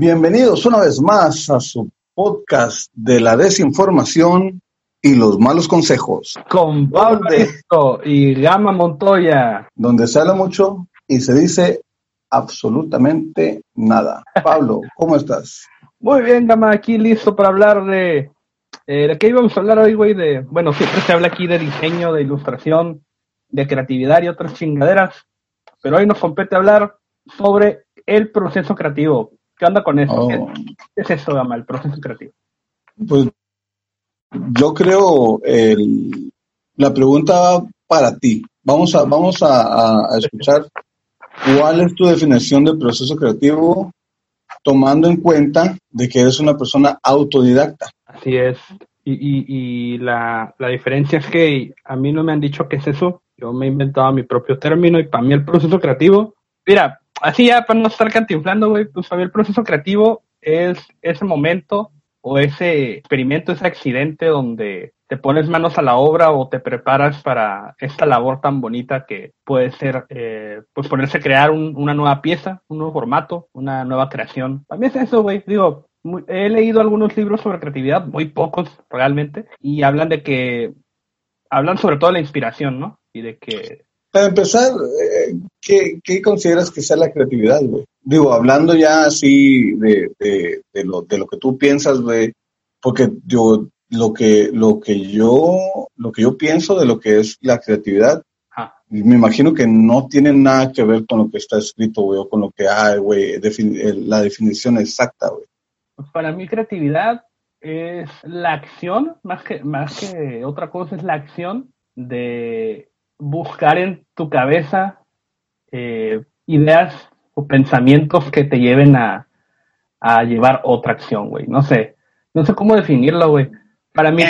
Bienvenidos una vez más a su podcast de la desinformación y los malos consejos. Con Pablo Risto y Gama Montoya. Donde se habla mucho y se dice absolutamente nada. Pablo, ¿cómo estás? Muy bien, Gama, aquí listo para hablar de... Eh, ¿De qué íbamos a hablar hoy, güey? De, bueno, siempre se habla aquí de diseño, de ilustración, de creatividad y otras chingaderas. Pero hoy nos compete hablar sobre el proceso creativo. ¿Qué onda con eso? Oh. ¿Qué es eso, Gama, el proceso creativo? Pues yo creo el, la pregunta va para ti. Vamos a, vamos a escuchar cuál es tu definición de proceso creativo tomando en cuenta de que eres una persona autodidacta. Así es. Y, y, y la, la diferencia es que a mí no me han dicho qué es eso. Yo me he inventado mi propio término y para mí el proceso creativo, mira, así ya para no estar cantinflando, güey, pues mí el proceso creativo es ese momento o ese experimento, ese accidente donde te pones manos a la obra o te preparas para esta labor tan bonita que puede ser, eh, pues ponerse a crear un- una nueva pieza, un nuevo formato, una nueva creación. Mí es eso, güey. Digo, he leído algunos libros sobre creatividad, muy pocos realmente, y hablan de que, hablan sobre todo de la inspiración, ¿no? Y de que, Para empezar, eh, ¿qué, qué consideras que sea la creatividad, güey? Digo, hablando ya así de, de, de lo, de lo que tú piensas, güey, porque yo, lo que, lo que yo, lo que yo pienso de lo que es la creatividad, ah, me imagino que no tiene nada que ver con lo que está escrito, güey, o con lo que hay, güey, defin- la definición exacta, güey. pues para mí creatividad es la acción, más que, más que otra cosa, es la acción de buscar en tu cabeza eh, ideas o pensamientos que te lleven a, a llevar otra acción, güey. No sé, no sé cómo definirlo, güey. Para mí,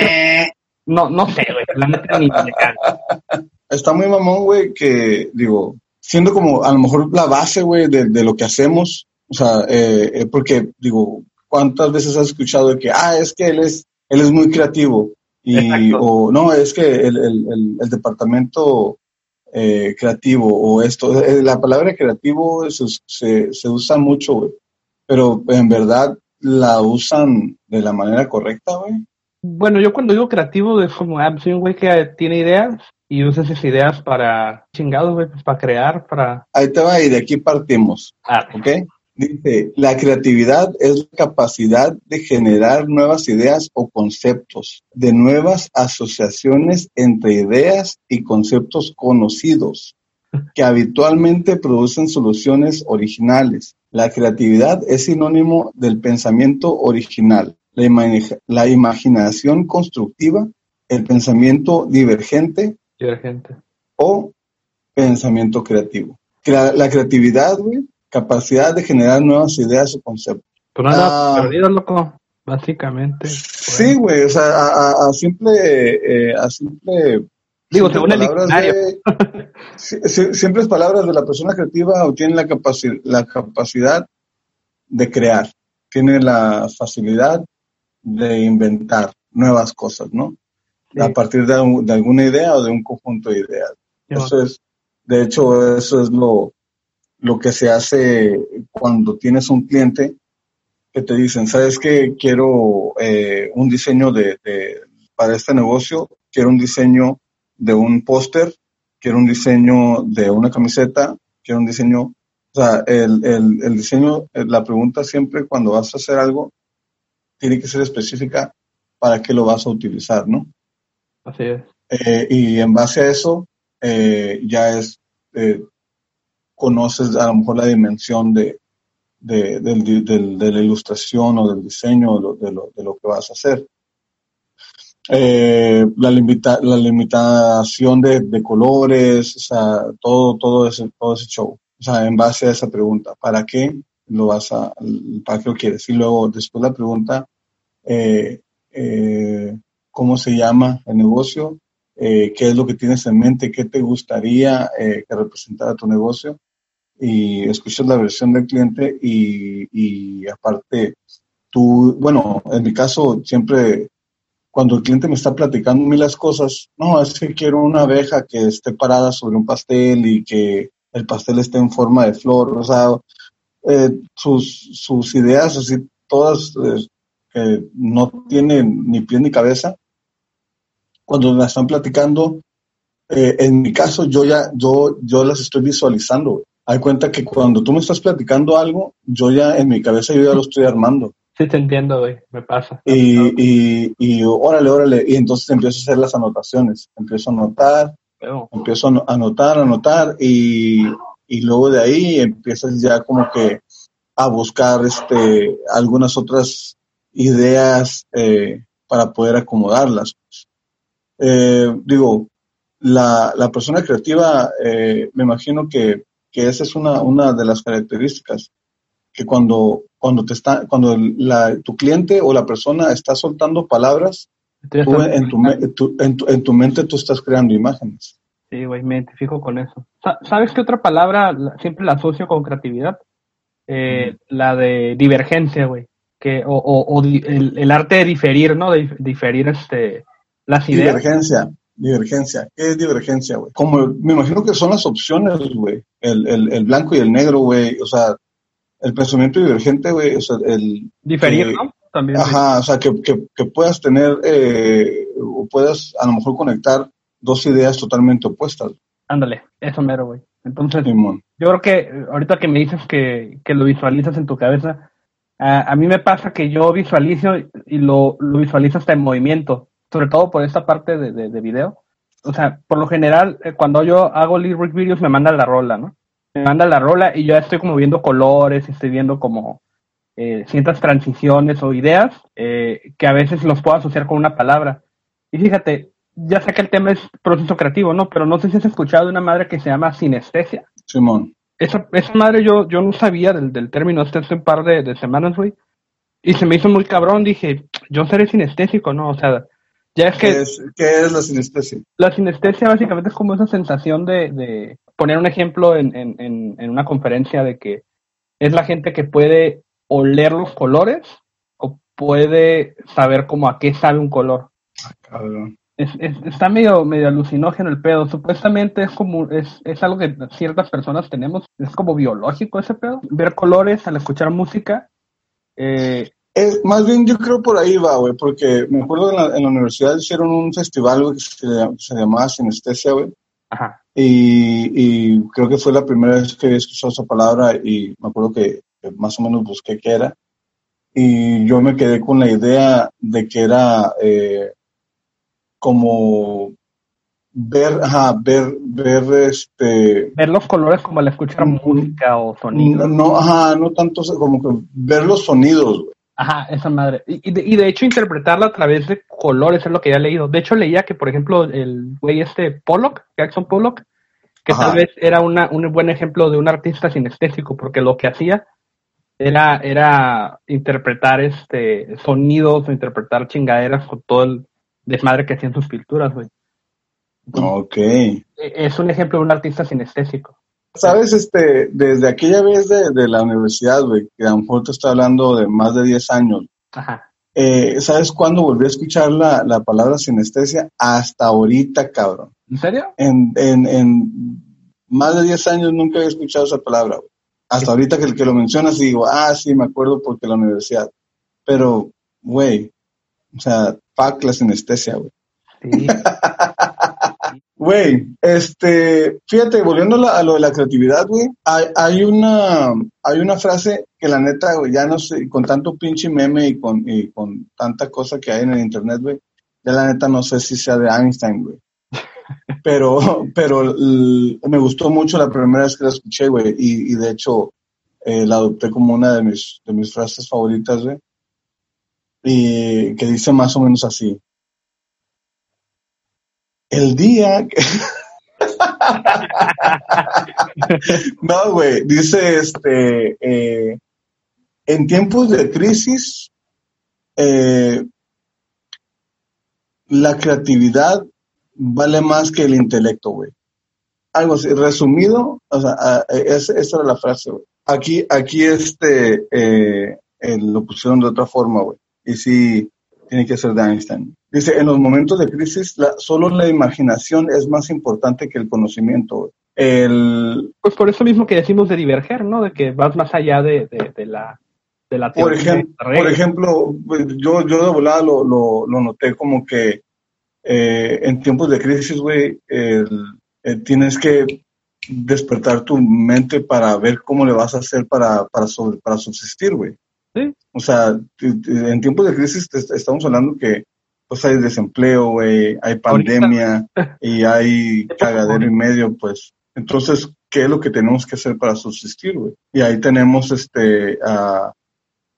no, no sé, güey. La neta ni me. Está muy mamón, güey, que, digo, siendo como a lo mejor la base, güey, de, de lo que hacemos, o sea, eh, eh, porque, digo, ¿cuántas veces has escuchado de que, ah, es que él es, él es muy creativo? Y, Exacto. o no, es que el, el, el, el departamento eh, creativo o esto, eh, la palabra creativo se, se, se usa mucho, güey, pero en verdad la usan de la manera correcta, güey. Bueno, yo cuando digo creativo es como, ah, soy un güey que tiene ideas y usa esas ideas para chingados, güey, pues para crear, para... Ahí te va y de aquí partimos. Ah, ¿ok? Dice, la creatividad es la capacidad de generar nuevas ideas o conceptos, de nuevas asociaciones entre ideas y conceptos conocidos, que habitualmente producen soluciones originales. La creatividad es sinónimo del pensamiento original, la, ima- la imaginación constructiva, el pensamiento divergente divergente. o pensamiento creativo. Crea- la creatividad, güey, capacidad de generar nuevas ideas o conceptos. Pues no Ah. perdido, loco, básicamente. Sí, güey, o sea, a, a- a simple, eh, a simple. Digo, según el palabras diccionario. simples palabras de la persona creativa obtiene la, capaci- la capacidad de crear, tiene la facilidad de inventar nuevas cosas, ¿no? Sí. A partir de, un- de alguna idea o de un conjunto de ideas. Eso es, de hecho, eso es lo, lo que se hace cuando tienes un cliente que te dicen, ¿sabes qué? Quiero eh, un diseño de, de- para este negocio, quiero un diseño de un póster, quiero un diseño de una camiseta, quiero un diseño, o sea, el, el, el diseño, la pregunta siempre cuando vas a hacer algo, tiene que ser específica para qué lo vas a utilizar, ¿no? Así es. Eh, y en base a eso, eh, ya es, eh, conoces a lo mejor la dimensión de, de, del la ilustración o del diseño de lo, de lo, que vas a hacer. Eh, la, limita, la limitación de, colores, todo, todo, ese, todo ese show. O sea, en base a esa pregunta, ¿para qué lo vas a, para qué lo quieres? Y luego, después la pregunta, eh, eh, ¿cómo se llama el negocio? ¿Qué es lo que tienes en mente? ¿Qué te gustaría que representara tu negocio? Y escuchas la versión del cliente y, y aparte, tú, bueno, en mi caso, siempre cuando el cliente me está platicando mil las cosas, no, es que quiero una abeja que esté parada sobre un pastel y que el pastel esté en forma de flor, o sea, eh, sus, sus ideas, así todas eh, no tienen ni pie ni cabeza, cuando las están platicando, eh, en mi caso yo ya, yo, yo las estoy visualizando. Hay cuenta que cuando tú me estás platicando algo, yo ya en mi cabeza yo ya lo estoy armando. Sí, te entiendo, güey, me pasa. Y, y, y órale, órale, y entonces empiezo a hacer las anotaciones, empiezo a anotar, empiezo a anotar, anotar, y, y luego de ahí empiezas ya como que a buscar este, algunas otras ideas eh, para poder acomodarlas. Eh, digo, la, la, persona creativa, eh, me imagino que, que, esa es una, una de las características, que cuando, cuando, te está, cuando la, tu cliente o la persona está soltando palabras, tú, en, tu, en, tu, en tu mente tú estás creando imágenes. Sí, güey, me identifico con eso. ¿Sabes qué otra palabra siempre la asocio con creatividad? Eh, la de divergencia, güey. Que, o, o, el, arte de diferir, ¿no? De diferir este, las ideas. Divergencia, divergencia. ¿Qué es divergencia, güey? Como me imagino que son las opciones, güey. El, el, el blanco y el negro, güey. O sea, el pensamiento divergente, güey. O sea, el. Diferir, ¿no? También. Ajá, o sea, que, que, que puedas tener, eh, o puedas a lo mejor conectar dos ideas totalmente opuestas. Ándale, eso mero, güey. Entonces, yo creo que ahorita que me dices que, lo visualizas en tu cabeza, a, mí me pasa que yo visualizo y lo, lo visualizo hasta en movimiento, sobre todo por esta parte de, de, video. O sea, por lo general, eh, cuando yo hago lyric videos me manda la rola, ¿no? Me manda la rola y yo estoy como viendo colores, estoy viendo como eh, ciertas transiciones o ideas eh, que a veces los puedo asociar con una palabra. Y fíjate, ya sé que el tema es proceso creativo, ¿no? Pero no sé si has escuchado de una madre que se llama sinestesia. Simón. Esa, esa madre yo, yo no sabía del, del término hasta hace un par de, semanas, güey. Y se me hizo muy cabrón, dije, yo seré sinestésico, ¿no? O sea, ya es que... ¿Qué es, la sinestesia? La sinestesia básicamente es como esa sensación de, de poner un ejemplo en, en, en, en una conferencia de que es la gente que puede oler los colores o puede saber como a qué sabe un color. Ah, cabrón es, está medio, medio alucinógeno el pedo. Supuestamente es como, es, es algo que ciertas personas tenemos, es como biológico ese pedo. Ver colores al escuchar música. Eh, es, más bien yo creo por ahí va, güey, porque me acuerdo en la, en la universidad hicieron un festival, güey, que se, llamaba Sinestesia, güey. Ajá. Y, y, creo que fue la primera vez que había escuchado esa palabra y me acuerdo que, más o menos busqué qué era. Y yo me quedé con la idea de que era eh, como ver, ajá, ver, ver este... Ver los colores como al escuchar mm, música o sonidos. No, ajá, no tanto como que ver los sonidos, Ajá, esa madre. Y, de, y, de, hecho interpretarla a través de colores es lo que ya he leído. De hecho leía que, por ejemplo, el güey este Pollock, Jackson Pollock, que tal vez era una, un buen ejemplo de un artista sinestésico, porque lo que hacía era, era interpretar este sonidos o interpretar chingaderas con todo el, desmadre que hacían sus pinturas, güey. Ok. E, es un ejemplo de un artista sinestésico. Sabes, este, desde aquella vez de, la universidad, güey, que a lo mejor te está hablando de más de 10 años. Ajá. Eh, ¿Sabes cuándo volví a escuchar la, la, palabra sinestesia? Hasta ahorita, cabrón. ¿En serio? En, en, en más de 10 años nunca había escuchado esa palabra, güey. Hasta ahorita que el que lo mencionas digo, ah, sí, me acuerdo porque la universidad. Pero, güey, o sea, fuck la sinestesia, güey. Güey, este, fíjate, volviendo a, lo de la creatividad, güey, hay, hay, una, hay una frase que la neta, güey, ya no sé, con tanto pinche meme y con, y con tanta cosa que hay en el internet, güey, ya la neta no sé si sea de Einstein, güey. Pero, pero me gustó mucho la primera vez que la escuché, güey, y, y de hecho eh, la adopté como una de mis, de mis frases favoritas, güey y que dice más o menos así. El día que... no, güey, dice este, eh, en tiempos de crisis, eh, la creatividad vale más que el intelecto, güey. Algo así, resumido, o sea, esa, era la frase, güey. Aquí, aquí este, eh, lo pusieron de otra forma, güey y sí tiene que ser de Einstein. Dice, en los momentos de crisis, solo la imaginación es más importante que el conocimiento. El, pues por eso mismo que decimos de diverger, ¿no? De que vas más allá de, de, la de la por, ejemplo, por ejemplo, pues, yo, yo de volada lo, lo, lo noté como que eh, en tiempos de crisis, güey, eh, tienes que despertar tu mente para ver cómo le vas a hacer para, para, para subsistir, güey. ¿Sí? O sea, en tiempos de crisis estamos hablando que pues hay desempleo, güey, hay pandemia y hay cagadero y medio, pues. Entonces, ¿qué es lo que tenemos que hacer para subsistir, güey? Y ahí tenemos, este, a,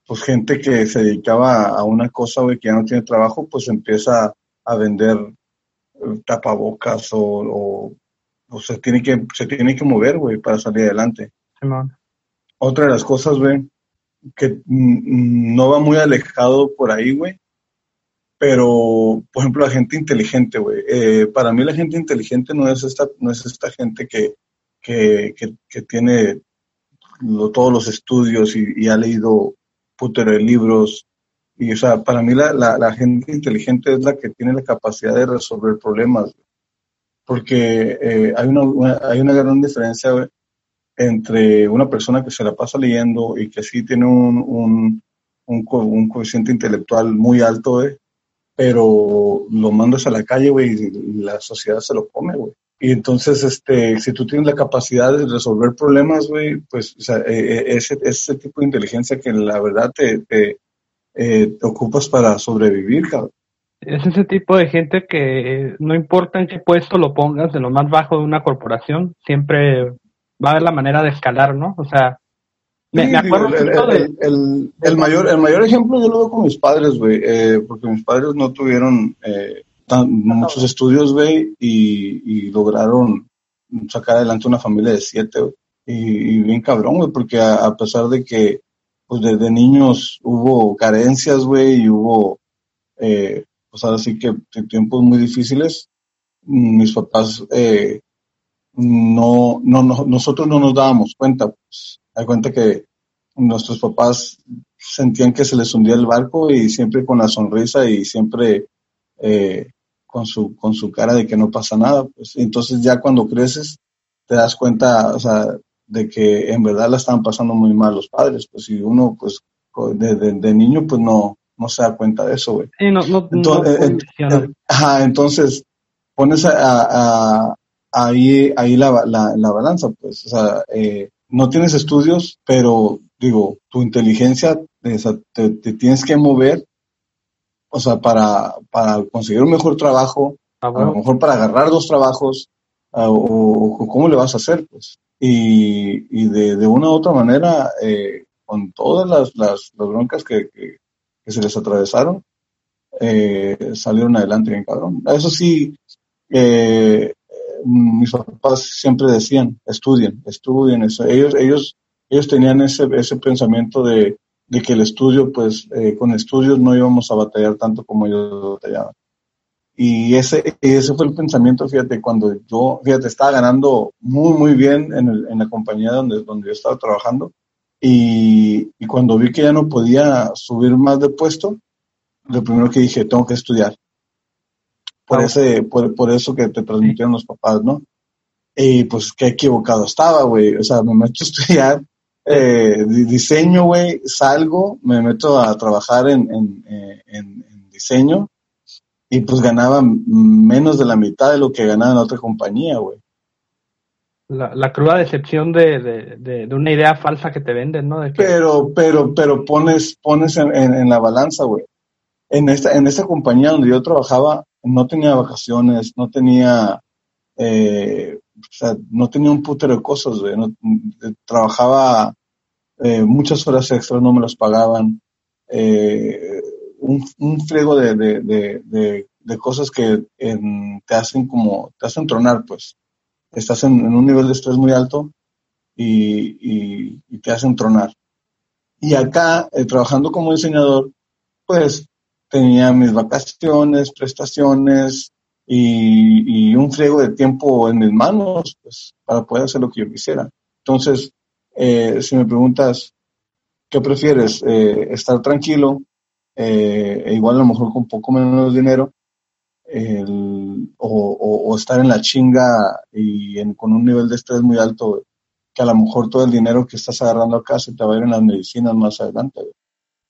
pues gente que se dedicaba a una cosa, güey, que ya no tiene trabajo, pues empieza a vender eh, tapabocas o, o, se tiene que se tiene que mover, güey, para salir adelante. Otra de las cosas, güey, que no va muy alejado por ahí, güey, pero, por ejemplo, la gente inteligente, güey. Eh, para mí la gente inteligente no es esta, no es esta gente que, que, que, tiene todos los estudios y, ha leído putero de libros y, o sea, para mí la, la, gente inteligente es la que tiene la capacidad de resolver problemas. Porque eh, hay, una, hay una gran diferencia entre una persona que se la pasa leyendo y que sí tiene un, un, un, coeficiente intelectual muy alto, pero lo mandas a la calle, güey, y la sociedad se lo come, güey. Y entonces, este, si tú tienes la capacidad de resolver problemas, güey, pues o sea, e, e, ese, tipo de inteligencia que la verdad te, eh, te ocupas para sobrevivir, cabrón. Es ese tipo de gente que no importa en qué puesto lo pongas, de lo más bajo de una corporación, siempre va a haber la manera de escalar, ¿no? O sea, me, acuerdo el, el, el, mayor, el mayor ejemplo yo lo veo con mis padres, güey, eh, porque mis padres no tuvieron eh, muchos estudios, güey, y, y, lograron sacar adelante una familia de siete, güey. Y, bien cabrón, güey, porque a, pesar de que pues desde niños hubo carencias, güey, y hubo, eh, pues ahora sí que tiempos muy difíciles. Mis papás, eh, no, no, no, nosotros no nos dábamos cuenta, pues, hay cuenta que nuestros papás sentían que se les hundía el barco y siempre con la sonrisa y siempre eh, con su, con su cara de que no pasa nada, pues. Entonces ya cuando creces te das cuenta, o sea, de que en verdad la estaban pasando muy mal los padres, pues. Si uno, pues, de, de, niño, pues no, no se da cuenta de eso, güey. Sí, no, no, entonces, ajá, entonces pones a, ahí, ahí la, la, la, balanza, pues, o sea, eh, no tienes estudios, pero digo, tu inteligencia te, te, tienes que mover, o sea, para, para conseguir un mejor trabajo, ah, a lo mejor para agarrar dos trabajos, ah, o, o, cómo le vas a hacer, pues y, y de, de, una u otra manera, eh, con todas las, las, las broncas que, que, se les atravesaron, eh, salieron adelante bien cabrón. Eso sí, eh, mis papás siempre decían, estudien, estudien. Eso. Ellos, ellos, ellos tenían ese, ese pensamiento de, de que el estudio, pues eh, con estudios no íbamos a batallar tanto como ellos batallaban. Y ese, ese fue el pensamiento, fíjate, cuando yo, fíjate, estaba ganando muy, muy bien en, en la compañía donde, donde yo estaba trabajando. Y, y, cuando vi que ya no podía subir más de puesto, lo primero que dije, tengo que estudiar. Por, ese, por, por eso que te transmitieron los papás, ¿no? Y pues qué equivocado estaba, güey. O sea, me meto a estudiar eh, diseño, güey, salgo, me meto a trabajar en, en, eh, en, en diseño y pues ganaba menos de la mitad de lo que ganaba en otra compañía, güey. La, la, cruda decepción de, de, de, una idea falsa que te venden, ¿no? Pero, pero, pero pones, pones en, en, la balanza, güey. En esta, en esta compañía donde yo trabajaba, no tenía vacaciones, no tenía, eh, no tenía un putero de cosas, trabajaba eh, muchas horas extras, no me las pagaban. Eh, un, un friego de, de, de, de cosas que te hacen como, te hacen tronar, pues. Estás en, un nivel de estrés muy alto y, y, te hacen tronar. Y acá, eh, trabajando como diseñador, pues tenía mis vacaciones, prestaciones y, un friego de tiempo en mis manos, pues, para poder hacer lo que yo quisiera. Entonces, eh, si me preguntas, ¿qué prefieres? Eh, ¿Estar tranquilo eh, e igual a lo mejor con poco menos dinero, o, estar en la chinga y con un nivel de estrés muy alto, que a lo mejor todo el dinero que estás agarrando acá se te va a ir en las medicinas más adelante.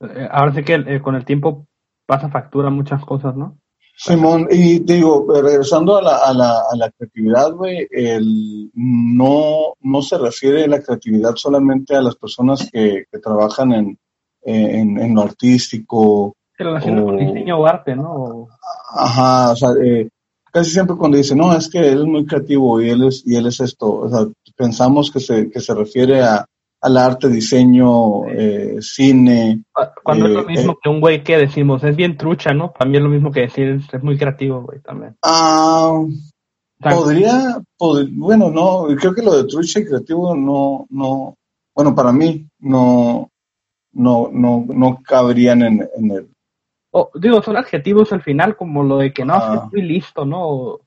Eh, ahora sí que eh, con el tiempo pasa factura muchas cosas, ¿no? Simón, y digo, regresando a la, a la, a la creatividad, güey, el, no, no se refiere la creatividad solamente a las personas que, que trabajan en, en, en, lo artístico. Que relaciona con diseño o arte, ¿no? Ajá, o sea, eh, casi siempre cuando dice, no, es que él es muy creativo y él es, y él es esto, o sea, pensamos que se, que se refiere a, al arte, diseño, eh, cine. Ah, cuando es lo eh, mismo eh, que un güey que decimos, es bien trucha, ¿no? También es lo mismo que decir, es muy creativo, güey, también. Ah, podría, bueno, no, creo que lo de trucha y creativo no, no, bueno, para mí no, no, no, no cabrían en, en el... digo, son adjetivos al final, como lo de que no, ah. es muy listo, ¿no? O,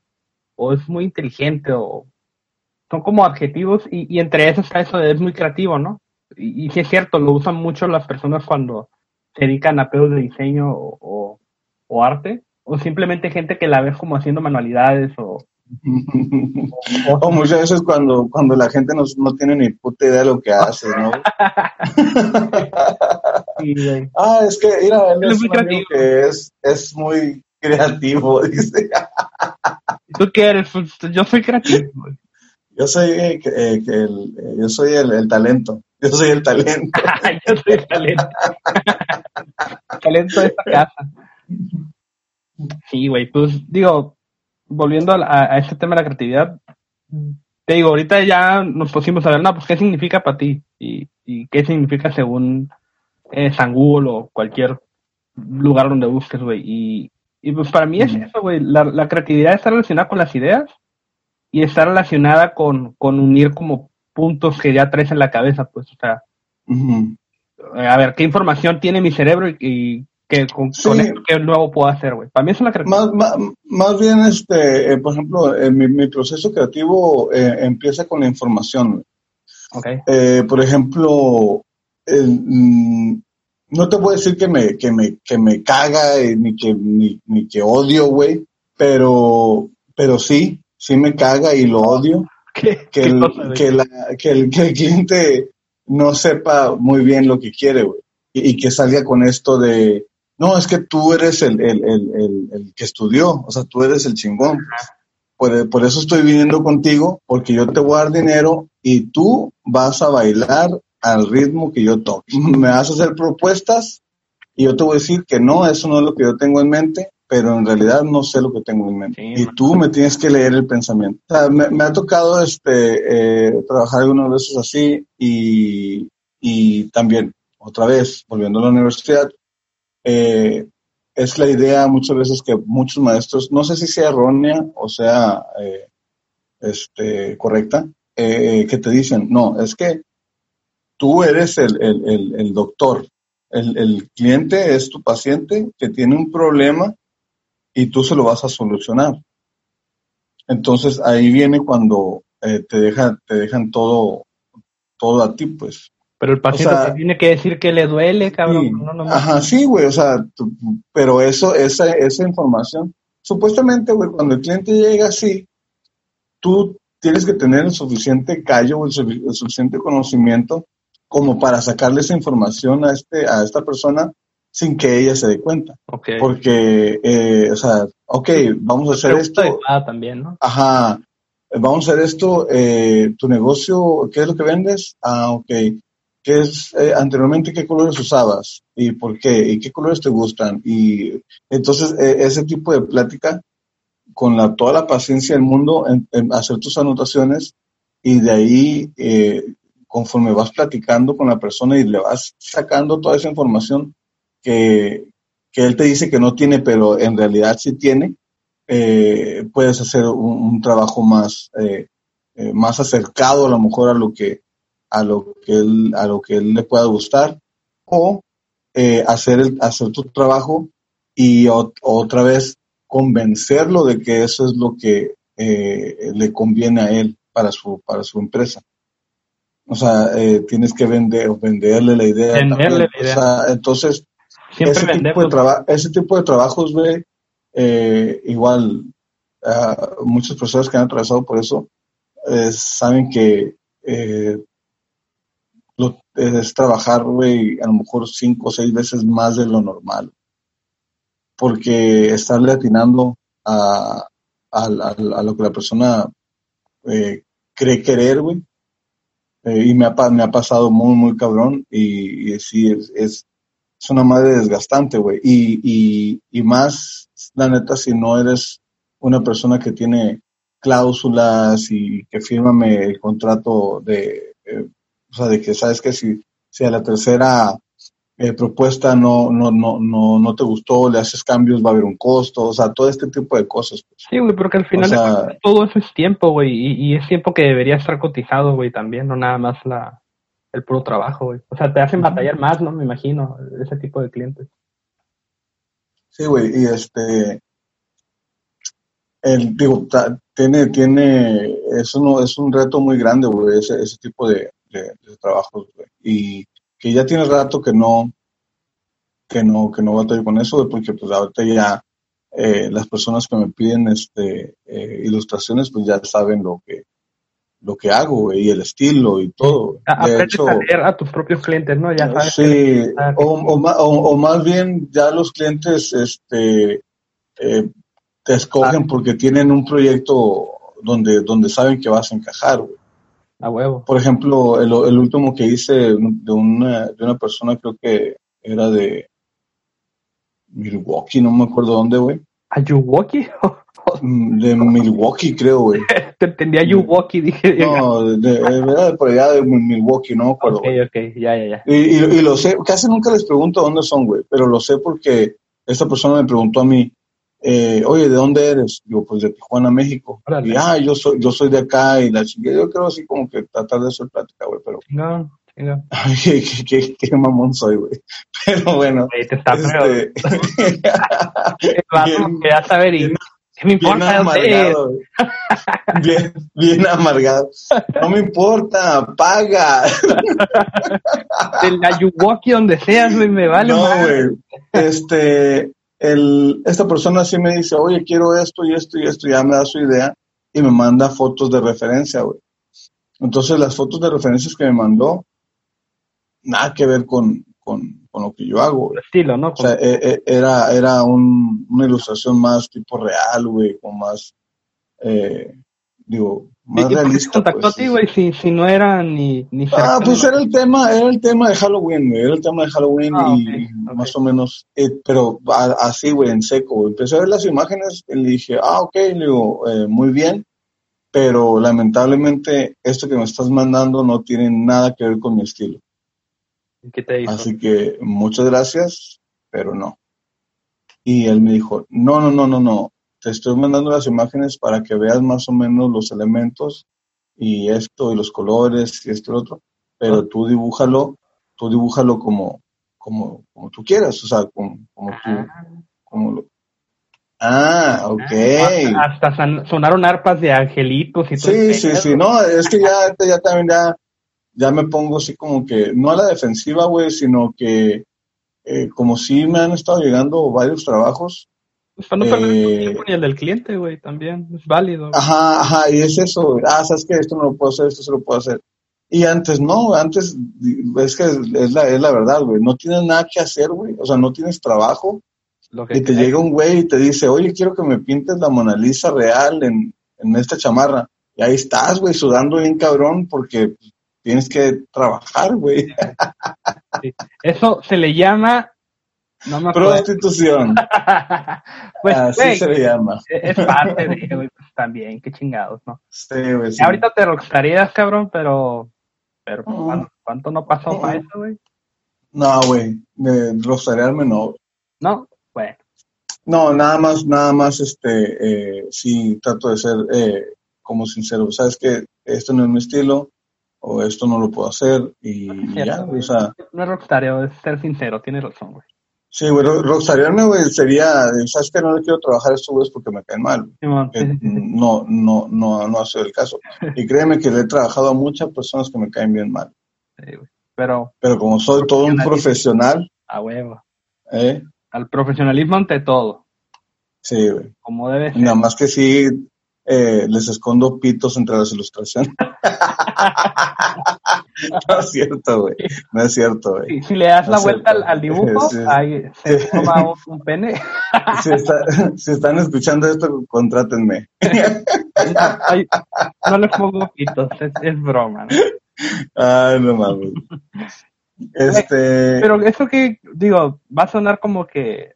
o es muy inteligente, o son como adjetivos y, entre esos está eso de es muy creativo, ¿no? Y, y sí es cierto, lo usan mucho las personas cuando se dedican a pedos de diseño o, arte, o simplemente gente que la ve como haciendo manualidades o... o, muchas veces cuando, cuando la gente no, no tiene ni puta idea de lo que hace, ¿no? ah, es que, mira, él es, muy creativo. que es, es muy creativo, dice. ¿Tú qué eres? Pues, yo soy creativo. Yo soy, eh, eh, el, eh, yo soy el, talento. Yo soy el talento. yo soy el talento. talento de esta casa. Sí, güey, pues digo, volviendo a, este tema de la creatividad, te digo, ahorita ya nos pusimos a ver, no, pues qué significa para ti y, y qué significa según eh, San Google o cualquier lugar donde busques, güey. Y, y pues para mí es eso, güey, la, la creatividad está relacionada con las ideas y está relacionada con, con unir como puntos que ya traes en la cabeza, pues, o sea, a ver, ¿qué información tiene mi cerebro y, qué, con, qué nuevo puedo hacer, güey? Para mí es una creatividad. Más, más, bien, este, eh, por ejemplo, eh, mi, proceso creativo eh, empieza con la información. Okay. por ejemplo, mm, no te puedo decir que me, que me, que me caga ni que, ni, ni que odio, güey, pero, pero sí, sí me caga y lo odio. que, el, que, la, que, el, que, el, cliente no sepa muy bien lo que quiere, güey. Y, que salga con esto de, no, es que tú eres el, el, el, el que estudió, o sea, tú eres el chingón. Por, por, eso estoy viniendo contigo, porque yo te voy a dar dinero y tú vas a bailar al ritmo que yo toque. Me vas a hacer propuestas y yo te voy a decir que no, eso no es lo que yo tengo en mente, pero en realidad no sé lo que tengo en mente. y tú me tienes que leer el pensamiento. me, ha tocado este, eh, trabajar algunas veces así y, y, también, otra vez, volviendo a la universidad, eh, es la idea muchas veces que muchos maestros, no sé si sea errónea o sea eh, este, correcta, que te dicen, no, es que tú eres el, el, el, el doctor, el, el, cliente es tu paciente que tiene un problema y tú se lo vas a solucionar. Entonces ahí viene cuando eh, te dejan te dejan todo todo a ti, pues. Pero el paciente tiene que decir que le duele, cabrón. ajá, sí, güey, o sea, pero eso, esa, esa información, supuestamente, güey, cuando el cliente llega así, tú tienes que tener el suficiente callo, el, el suficiente conocimiento como para sacarle esa información a este, a esta persona sin que ella se dé cuenta. Porque, eh, o sea, ok, vamos a hacer esto. también, ¿no? Ajá, vamos a hacer esto. Eh, ¿Tu negocio, qué es lo que vendes? Ah, ok. ¿Qué es, eh, anteriormente, qué colores usabas? ¿Y por qué? ¿Y qué colores te gustan? Y entonces, ese tipo de plática, con la, toda la paciencia del mundo, en, hacer tus anotaciones y de ahí, conforme vas platicando con la persona y le vas sacando toda esa información, que, él te dice que no tiene, pero en realidad sí tiene, eh, puedes hacer un, trabajo más, eh, eh, más acercado a lo mejor a lo que a lo que él, a lo que él le pueda gustar o hacer el, hacer tu trabajo y otra vez convencerlo de que eso es lo que le conviene a él para su para su empresa o sea tienes que vender venderle la idea, venderle la idea. Ese, tipo de ese tipo de trabajos, güey, eh, igual uh, muchas personas que han atravesado por eso eh, saben que eh, lo, es trabajar, güey, a lo mejor cinco o seis veces más de lo normal. Porque estarle atinando a, a, a, lo que la persona cree querer, güey. Y me ha, me ha pasado muy, muy cabrón. Y, y sí, es, es, es, una madre desgastante, güey. Y, y, y más, la neta, si no eres una persona que tiene cláusulas y que fírmame el contrato de, eh, o sea, de que sabes que si, si a la tercera eh, propuesta no, no, no, no, no te gustó, le haces cambios, va a haber un costo, o sea, todo este tipo de cosas. Pues. Sí, güey, porque al final o sea, todo eso es tiempo, güey, y, y, es tiempo que debería estar cotizado, güey, también, no nada más la, el puro trabajo, güey. O sea, te hacen batallar más, ¿no? Me imagino, ese tipo de clientes. Sí, güey, y este, el, digo, tiene, tiene, eso no, es un reto muy grande, güey, ese, ese tipo de, de, de trabajos, güey. Y que ya tiene rato que no, que no, que no batallo con eso, güey, porque pues ahorita ya eh, las personas que me piden este eh, ilustraciones, pues ya saben lo que lo que hago, y el estilo y todo. De hecho, a leer a tus propios clientes, ¿no? Ya sabes sí, o, o, o, o, más bien ya los clientes, este, eh, te escogen ah. porque tienen un proyecto donde, donde saben que vas a encajar, güey. A huevo. Por ejemplo, el, el, último que hice de una, de una persona, creo que era de Milwaukee, no me acuerdo dónde, güey. ¿A Milwaukee? De Milwaukee, creo, güey. Te entendía Milwaukee, dije. No, de, de, de, por allá de Milwaukee, no me acuerdo. Ok, ok, ya, ya, ya. Y, y, y, lo sé, casi nunca les pregunto dónde son, güey, pero lo sé porque esta persona me preguntó a mí, eh, oye, ¿de dónde eres? Digo, pues de Tijuana, México. Órale. Y, ah, yo soy, yo soy de acá y la chica, yo creo así como que tratar de hacer plática, güey, pero... No, no. Ay, qué, qué, qué, mamón soy, güey. Pero bueno. Te está este... bien, que ya saber y... ¿Qué me importa? Bien amargado, bien, bien amargado. No me importa, paga. El Ayuwoki, donde seas, güey, me vale. No, güey. Este, el, esta persona sí me dice, oye, quiero esto y esto y esto, ya me da su idea y me manda fotos de referencia, güey. Entonces las fotos de referencias que me mandó, nada que ver con, con, con lo que yo hago. El estilo, ¿no? O sea, e, e, era, era un, una ilustración más tipo real, güey, con más, eh, digo, más ¿Y realista. contactó pues, a ti, güey, si, si no era ni, ni Ah, pues era el tema, era el tema de Halloween, güey, era el tema de Halloween Ah, y más o menos, eh, pero así, güey, en seco. güey. Empecé a ver las imágenes y le dije, ah, ok, le digo, eh, muy bien, pero lamentablemente esto que me estás mandando no tiene nada que ver con mi estilo. ¿Qué te hizo? Así que muchas gracias, pero no. Y él me dijo, no, no, no, no, no, te estoy mandando las imágenes para que veas más o menos los elementos y esto y los colores y esto y lo otro, pero tú dibújalo, tú dibújalo como, como, como tú quieras, o sea, como, como tú, Ah, como lo... Ah, ok. Hasta, hasta son- sonaron arpas de angelitos y todo. Sí, sí, sí, no, es que ya, ya también ya, ya me pongo así como que, no a la defensiva, güey, sino que eh, como sí me han estado llegando varios trabajos, Pues para no perder eh, tiempo ni el del cliente, güey, también. Es válido. ajá, ajá, y es eso, güey, ah, sabes que esto no lo puedo hacer, esto se lo puedo hacer. Y antes no, antes, es que es la, es la verdad, güey, no tienes nada que hacer, güey, o sea, no tienes trabajo, Lo que y te crees. llega un güey y te dice, oye, quiero que me pintes la Mona Lisa real en, en esta chamarra. Y ahí estás, güey, sudando bien cabrón porque tienes que trabajar, güey. Eso se le llama. No me acuerdo. Prostitución. pues, Así se le llama. es parte de, güey, pues también, qué chingados, ¿no? Sí, güey. sí. Ahorita te rockstarías, cabrón, pero. Pero, pues. ¿cuánto, cuánto no pasó para eso, güey? No, güey. De no. No, bueno. No, nada más, nada más, este, eh, sí, trato de ser eh, como sincero. Sabes que esto no es mi estilo, o esto no lo puedo hacer, y ya, güey. o sea, No es rockstareo, es ser sincero, tienes razón, güey. sí, güey, ro- rosarearme, güey, sería, sabes que no le quiero trabajar a estos güeyes porque me caen mal. Sí, sí, sí. no, no, no, no ha sido el caso. Y créeme que le he trabajado a muchas personas que me caen bien mal. Sí, güey. Pero, Pero como soy todo un profesional, a huevo. ¿eh? Al profesionalismo ante todo. Sí, güey. Como debe ser. Nada más que sí, eh, les escondo pitos entre las ilustraciones. no es cierto, güey. No es cierto, güey. Si, si le das No la vuelta al, dibujo, Sí. ahí se toma un- pene. Si, está- si están escuchando esto, contrátenme. Ay, no les pongo pitos, es, es broma. ¿no? Ay, no mames. Este. Pero eso que, digo, va a sonar como que,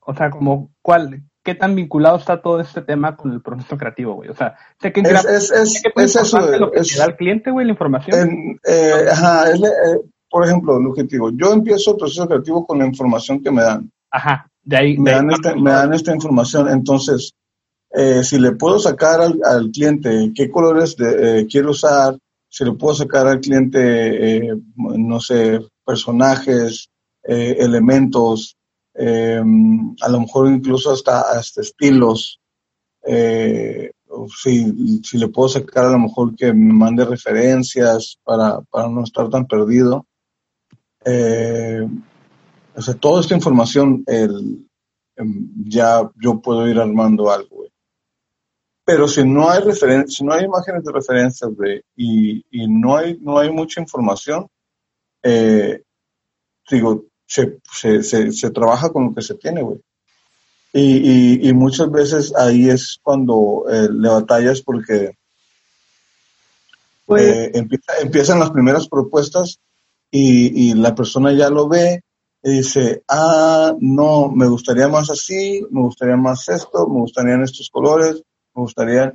o sea, como, ¿cuál, qué tan vinculado está todo este tema con el proceso creativo, güey? O sea, sé que, en Es, es, es, que es eso. importante lo que te da el cliente, güey, la información. en- eh, ajá, es eh, por ejemplo, te digo, yo empiezo el proceso creativo con la información que me dan. Ajá, de ahí. Me de dan, esta, me dan esta información. Entonces, eh, si le puedo sacar al, al cliente qué colores de, eh, quiero usar, si le puedo sacar al cliente, no sé, personajes, elementos, eh, a lo mejor incluso hasta, hasta estilos. eh, si, si le puedo sacar a lo mejor que me mande referencias para, para no estar tan perdido. Eh, o sea, toda esta información el, em, ya yo puedo ir armando algo, güey. Pero si no hay referen si no hay imágenes de referencias, güey, y, y no hay, no hay mucha información, eh, digo, se, se, se, se trabaja con lo que se tiene, güey. Y, y, y muchas veces ahí es cuando eh, le batallas porque Pues, eh, empieza- empiezan las primeras propuestas y, y la persona ya lo ve y dice, ah, no, me gustaría más así, me gustaría más esto, me gustarían estos colores, me gustaría...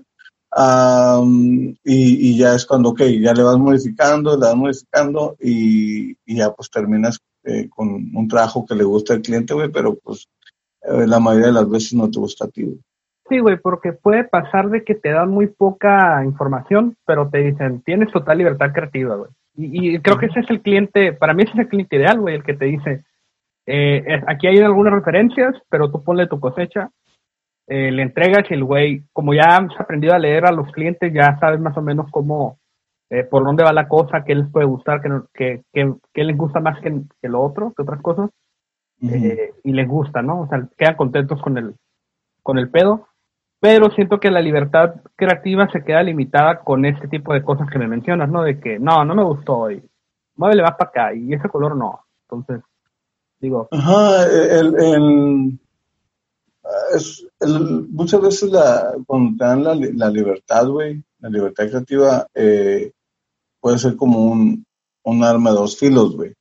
am, y, y ya es cuando, ok, ya le vas modificando, le vas modificando y, y ya pues terminas eh, con un trabajo que le gusta al cliente, güey, pero pues eh, la mayoría de las veces no te gusta a ti, güey. Sí, güey, porque puede pasar de que te dan muy poca información, pero te dicen, tienes total libertad creativa, güey. Y, y creo que ese es el cliente, para mí ese es el cliente ideal, güey, el que te dice, eh, aquí hay algunas referencias, pero tú ponle tu cosecha, eh, le entregas y el güey, como ya has aprendido a leer a los clientes, ya sabes más o menos cómo, eh, por dónde va la cosa, qué les puede gustar, qué, qué, qué- qué les gusta más que, que lo otro, que otras cosas eh, y les gusta, ¿no? O sea, quedan contentos con el, con el pedo, pero siento que la libertad creativa se queda limitada con este tipo de cosas que me mencionas, ¿no? De que no, no me gustó y muévele más para acá y ese color no. Entonces, digo, Ajá, el, el- es, el- muchas veces la, cuando te dan la, la libertad, güey, la libertad creativa, eh, puede ser como un, un arma de dos filos, güey.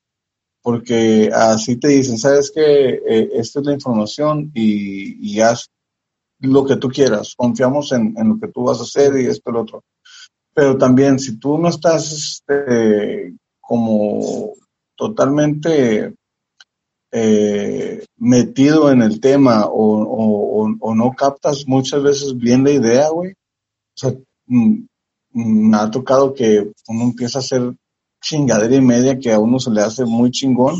Porque así te dicen, sabes que esta es la información y, y haz lo que tú quieras, confiamos en, en lo que tú vas a hacer y esto y lo otro. Pero también, si tú no estás este, como totalmente eh, metido en el tema o, o, o- no captas muchas veces bien la idea, güey. O sea, mm, me ha tocado que uno empieza a hacer chingadera y media que a uno se le hace muy chingón,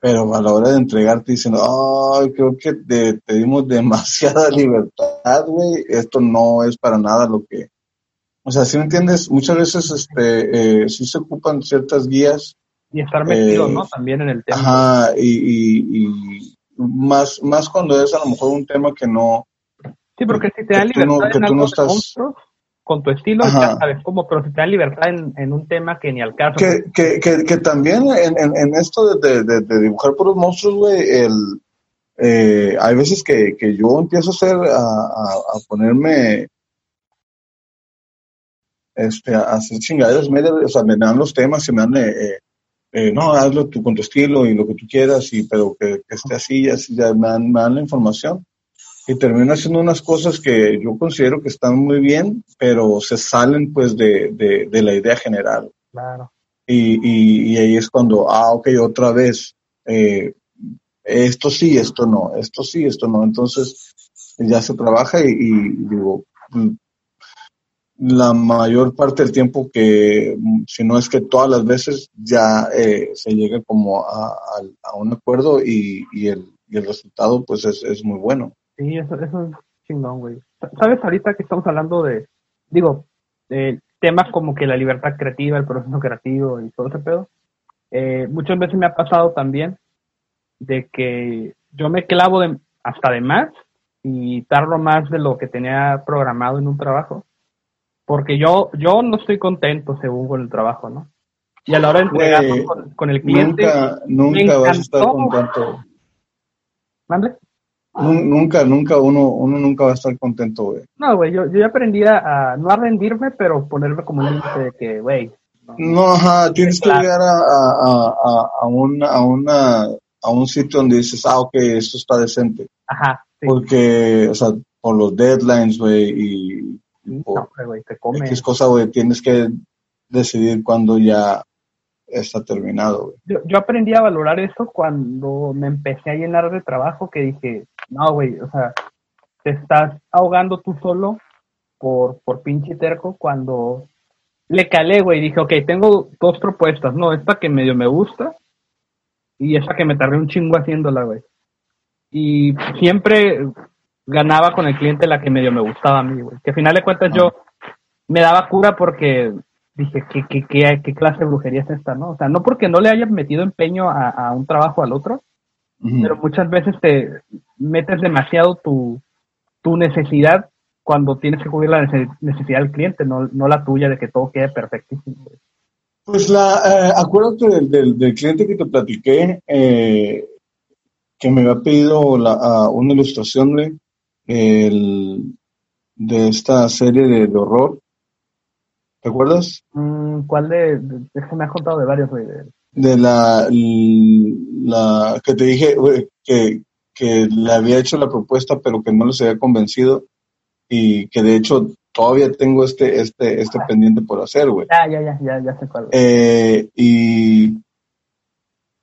pero a la hora de entregarte dicen, ay, creo que te, te dimos demasiada libertad, güey, esto no es para nada lo que... O sea, si me entiendes, muchas veces este, eh, sí se ocupan ciertas guías y estar metido, Eh, ¿no? También en el tema. Ajá, y, y, y más, más cuando es a lo mejor un tema que no, Sí, porque si te no- libertad que en tú no estás- monstruos, con tu estilo, Ajá. ya sabes cómo, pero si te dan libertad en, en un tema que ni al caso. que, que, que, que también en, en, en esto de, de, de dibujar por los monstruos, güey, el, eh, hay veces que, que yo empiezo a hacer, a, a, a ponerme, este, a hacer chingaderas o sea, me dan los temas y me dan, eh, eh, eh, no, hazlo tú con tu estilo y lo que tú quieras, y, pero que, que esté así, así, ya me dan, me dan la información. Y termino haciendo unas cosas que yo considero que están muy bien, pero se salen pues de, de, de la idea general. Claro. Y, y, y ahí es cuando, ah, ok, otra vez, eh, esto sí, esto no, esto sí, esto no. Entonces ya se trabaja y, y digo, mm, la mayor parte del tiempo que, mm, si no es que todas las veces, ya eh, se llega como a, a- a un acuerdo y, y, el, y el resultado pues es, es muy bueno. Sí, eso, eso es chingón, güey. ¿Sabes ahorita que estamos hablando de, digo, de temas como que la libertad creativa, el proceso creativo y todo ese pedo? Eh, muchas veces me ha pasado también de que yo me clavo de, hasta de más y tardo más de lo que tenía programado en un trabajo. Porque yo, yo no estoy contento según con el trabajo, ¿no? Y a la hora de entregarlo con, el cliente. Nunca, nunca vas a estar contento. ¿Mande? Nunca, nunca, uno, uno nunca va a estar contento, güey. No, güey, yo, yo ya aprendí a, no a rendirme, pero ponerme como un límite de que, güey. No, ajá, tienes que llegar a, a, a, una, a, una, a un sitio donde dices, ah, ok, esto está decente. Ajá. Porque, o sea, por los deadlines, güey, y, por no, güey, te come. X cosa, güey, tienes que decidir cuándo ya está terminado. Yo, yo aprendí a valorar eso cuando me empecé a llenar de trabajo, que dije, no, güey, o sea, te estás ahogando tú solo por, por pinche terco cuando le calé, güey, dije, ok, tengo dos propuestas, no, esta que medio me gusta y esa que me tardé un chingo haciéndola, güey. Y siempre ganaba con el cliente la que medio me gustaba a mí, güey. Que al final de cuentas yo me daba cura porque dije, ¿qué, qué, qué, qué clase de brujería es esta, no? O sea, no porque no le haya metido empeño a, un trabajo al otro, pero muchas veces te metes demasiado tu, tu necesidad cuando tienes que cubrir la necesidad del cliente, no, no la tuya de que todo quede perfectísimo. Pues la, eh, acuérdate del, del, cliente que te platiqué, eh, que me había pedido la, una ilustración de, de esta serie de horror ¿Te acuerdas? Mm, ¿Cuál de, me has contado de varios, güey. De la, la que te dije que, que le había hecho la propuesta, pero que no les había convencido y que de hecho todavía tengo este, este, este ah. pendiente por hacer, güey. Ya, ya, ya, ya, ya sé cuál. Eh, y,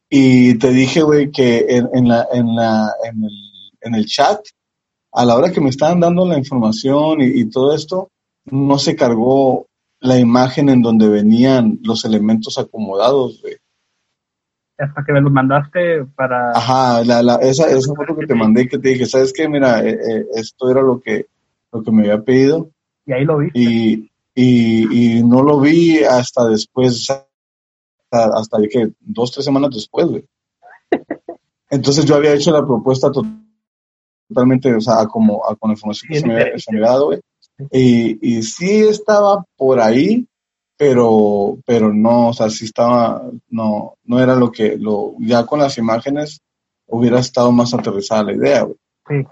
y te dije, güey, que en, en, la, en, la, en, el, en el chat, a la hora que me estaban dando la información y, y todo esto, no se cargó la imagen en donde venían los elementos acomodados, güey. Hasta que me los mandaste para... Ajá, la, la, esa, esa foto que te mandé que te dije, ¿sabes qué? Mira, eh, eh, esto era lo que, lo que me había pedido. Y ahí lo vi. Y, y, y no lo vi hasta después, hasta, hasta que dos, tres semanas después, güey. Entonces yo había hecho la propuesta totalmente, o sea, como a, con información que se me, se me había dado, güey. Y, y sí estaba por ahí, pero, pero no, o sea, sí estaba, no, no era lo que, lo, ya con las imágenes hubiera estado más aterrizada la idea, güey. Sí.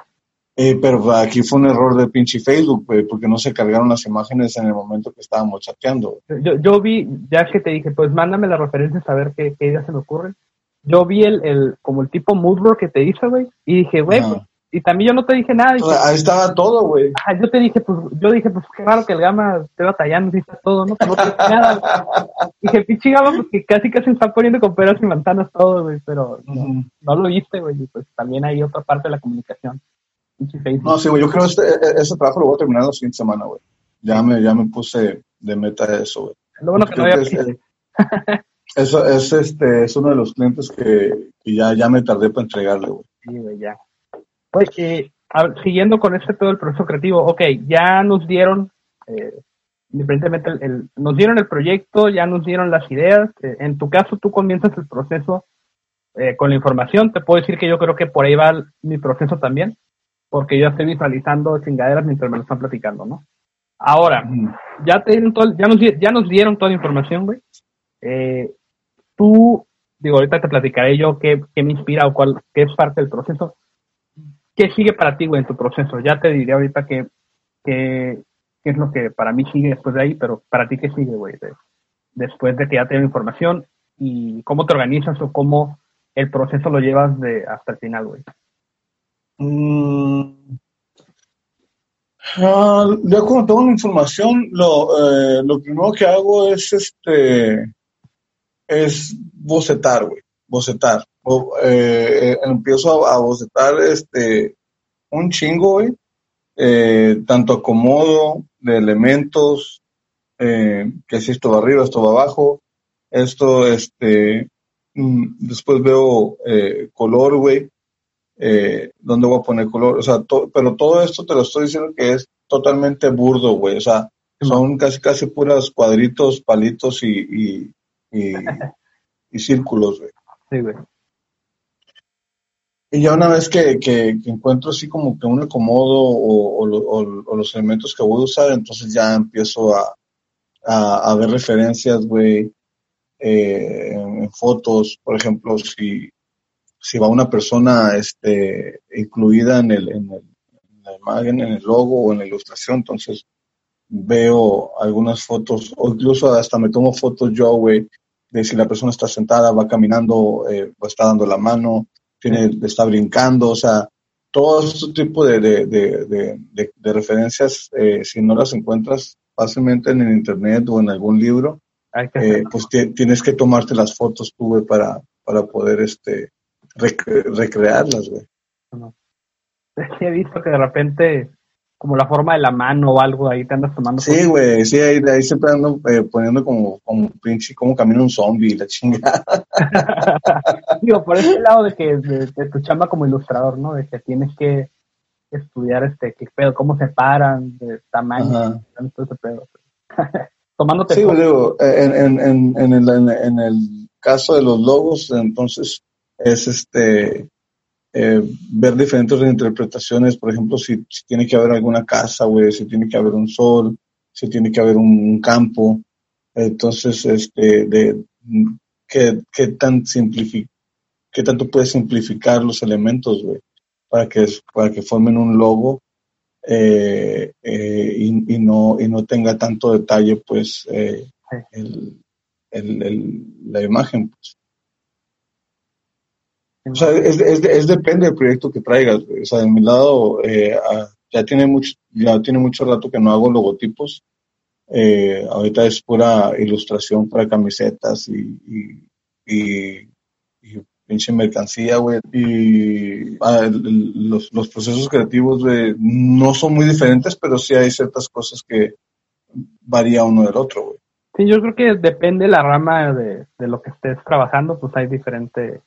Eh, pero aquí fue un error de pinche Facebook, güey, porque no se cargaron las imágenes en el momento que estábamos chateando. Yo, yo vi, ya que te dije, pues mándame las referencias a ver qué, qué ideas se me ocurren. Yo vi el, el, como el tipo moodboard que te hizo, güey, y dije, güey, pues, y también yo no te dije nada. ahí estaba todo, güey. yo te dije, pues, yo dije, pues qué raro que el Gama esté batallando y está todo, ¿no? no te dije nada. dije, pinche Gama, pues que casi casi está poniendo con peras y manzanas todo, güey, pero no, lo viste, güey, y pues también hay otra parte de la comunicación. No, sí, güey, yo creo que este, e, ese trabajo lo voy a terminar la siguiente semana, güey. Ya me, ya me puse de meta eso, güey. Lo bueno que no había Eso es, este, es uno de los clientes que, que ya, ya me tardé para entregarle, güey. Sí, güey, ya. Pues, eh, siguiendo con este todo el proceso creativo, ok, ya nos dieron, eh, el, nos dieron el proyecto, ya nos dieron las ideas. Eh, en tu caso, tú comienzas el proceso eh, con la información. Te puedo decir que yo creo que por ahí va mi proceso también, porque yo estoy visualizando chingaderas mientras me lo están platicando, ¿no? Ahora, ya, te dieron todo, ya, nos, ya nos dieron toda la información, güey. tú, digo, ahorita te platicaré yo qué, qué me inspira o cuál, qué es parte del proceso ¿qué sigue para ti, güey, en tu proceso? Ya te diré ahorita qué, qué, es lo que para mí sigue después de ahí, pero para ti, ¿qué sigue, güey? después de que ya tengo información y cómo te organizas o cómo el proceso lo llevas de hasta el final, güey. Mm. Ah, ya cuando tengo la información, lo, eh, lo primero que hago es este es bocetar, güey, bocetar eh, empiezo a, bocetar este, un chingo, güey. Eh, tanto acomodo de elementos, eh, que si esto va arriba, esto va abajo, esto, este, mm, después veo eh, color, güey, eh, dónde voy a poner color, o sea, pero todo esto te lo estoy diciendo que es totalmente burdo, güey, o sea, son casi, casi puras cuadritos, palitos y, y, y, y círculos, güey. Sí, güey. Y ya una vez que, que, encuentro así como que un acomodo o, o, los elementos que voy a usar, entonces ya empiezo a, a, ver referencias, güey, eh, en, fotos, por ejemplo, si, si va una persona este, incluida en, el, en, el, la imagen, en el logo o en la ilustración, entonces veo algunas fotos, o incluso hasta me tomo fotos yo, güey, de si la persona está sentada, va caminando, eh, o está dando la mano, tiene, está brincando, o sea, todo este tipo de, de, de, de referencias, eh, si no las encuentras fácilmente en el internet o en algún libro, eh, pues tienes que tomarte las fotos tú, güey, para, para poder este, recrearlas, güey. He visto que de repente como la forma de la mano o algo, ahí te andas tomando. Sí, güey, sí, ahí, ahí siempre ando eh, poniendo como, como pinche, como camina un zombie, la chingada. Digo, por ese lado de que de, tu chamba como ilustrador, ¿no? De que tienes que estudiar este, qué pedo, cómo se paran, de tamaño, todo ese pedo. Tomándote. Sí, digo, en, en, en, en, el, en el caso de los logos, entonces es este eh, ver diferentes reinterpretaciones, por ejemplo, si, tiene que haber alguna casa, güey, si tiene que haber un sol, si tiene que haber un, campo. Entonces, este, de qué, qué tan simplific qué tanto puedes simplificar los elementos, güey, para que, para que formen un logo eh, eh, y, no, y no tenga tanto detalle, pues, el, la imagen, pues. O sea, es, es, es, depende del proyecto que traigas. O sea, de mi lado, eh, ah, ya tiene mucho, ya tiene mucho rato que no hago logotipos. Eh, ahorita es pura ilustración para camisetas y, y, y, pinche mercancía, güey. Y ah, los, los, procesos creativos de, no son muy diferentes, pero sí hay ciertas cosas que varía uno del otro, güey. Sí, yo creo que depende la rama de, de lo que estés trabajando, pues hay diferente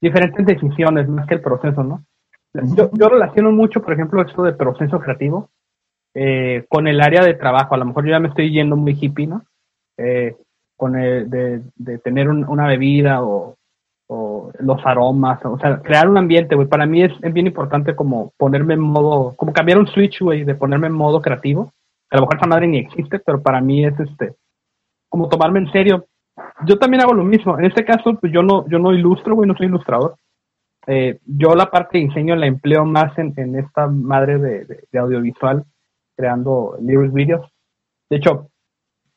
diferentes decisiones más que el proceso, ¿no? Yo, yo relaciono mucho, por ejemplo, esto de proceso creativo eh, con el área de trabajo. A lo mejor yo ya me estoy yendo muy hippie, ¿no? Eh, con el de, de tener una bebida o, o, los aromas, o sea, crear un ambiente, güey. Para mí es, es, bien importante como ponerme en modo, como cambiar un switch, güey, de ponerme en modo creativo. A lo mejor esa madre ni existe, pero para mí es este, como tomarme en serio yo también hago lo mismo. En este caso, pues yo no, yo no ilustro, güey, no soy ilustrador. Eh, yo la parte de diseño la empleo más en, en esta madre de, de, audiovisual, creando lyric videos. De hecho,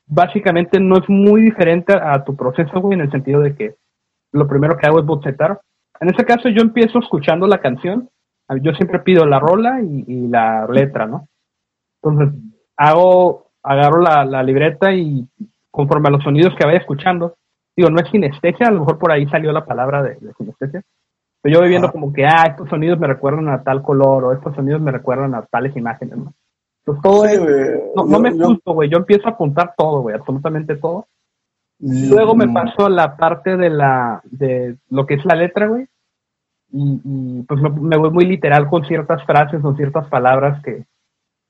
básicamente no es muy diferente a tu proceso, güey, en el sentido de que lo primero que hago es bocetar. En este caso, yo empiezo escuchando la canción. Yo siempre pido la rola y, y la letra, ¿no? Entonces, hago, agarro la, la libreta y conforme a los sonidos que vaya escuchando. Digo, no es sinestesia, a lo mejor por ahí salió la palabra de, sinestesia. Pero yo voy viendo como que, ah, estos sonidos me recuerdan a tal color, o estos sonidos me recuerdan a tales imágenes, ¿no? Entonces todo es, no, me gusto, güey, yo empiezo a apuntar todo, güey, absolutamente todo. Luego me paso a la parte de la, de lo que es la letra, güey. Y, pues me, voy muy literal con ciertas frases o ciertas palabras que,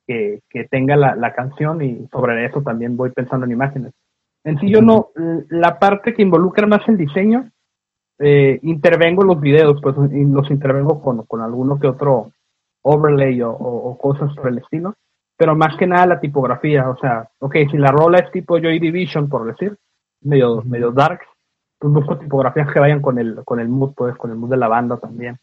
que, que tenga la, la, canción y sobre eso también voy pensando en imágenes. En sí yo no, la parte que involucra más el diseño, eh, intervengo en los videos, pues los intervengo con, con alguno que otro overlay o, cosas por el estilo, pero más que nada la tipografía, o sea, ok, si la rola es tipo Joy Division, por decir, medio, medio dark, pues busco tipografías que vayan con el, con el mood, pues, con el mood de la banda también.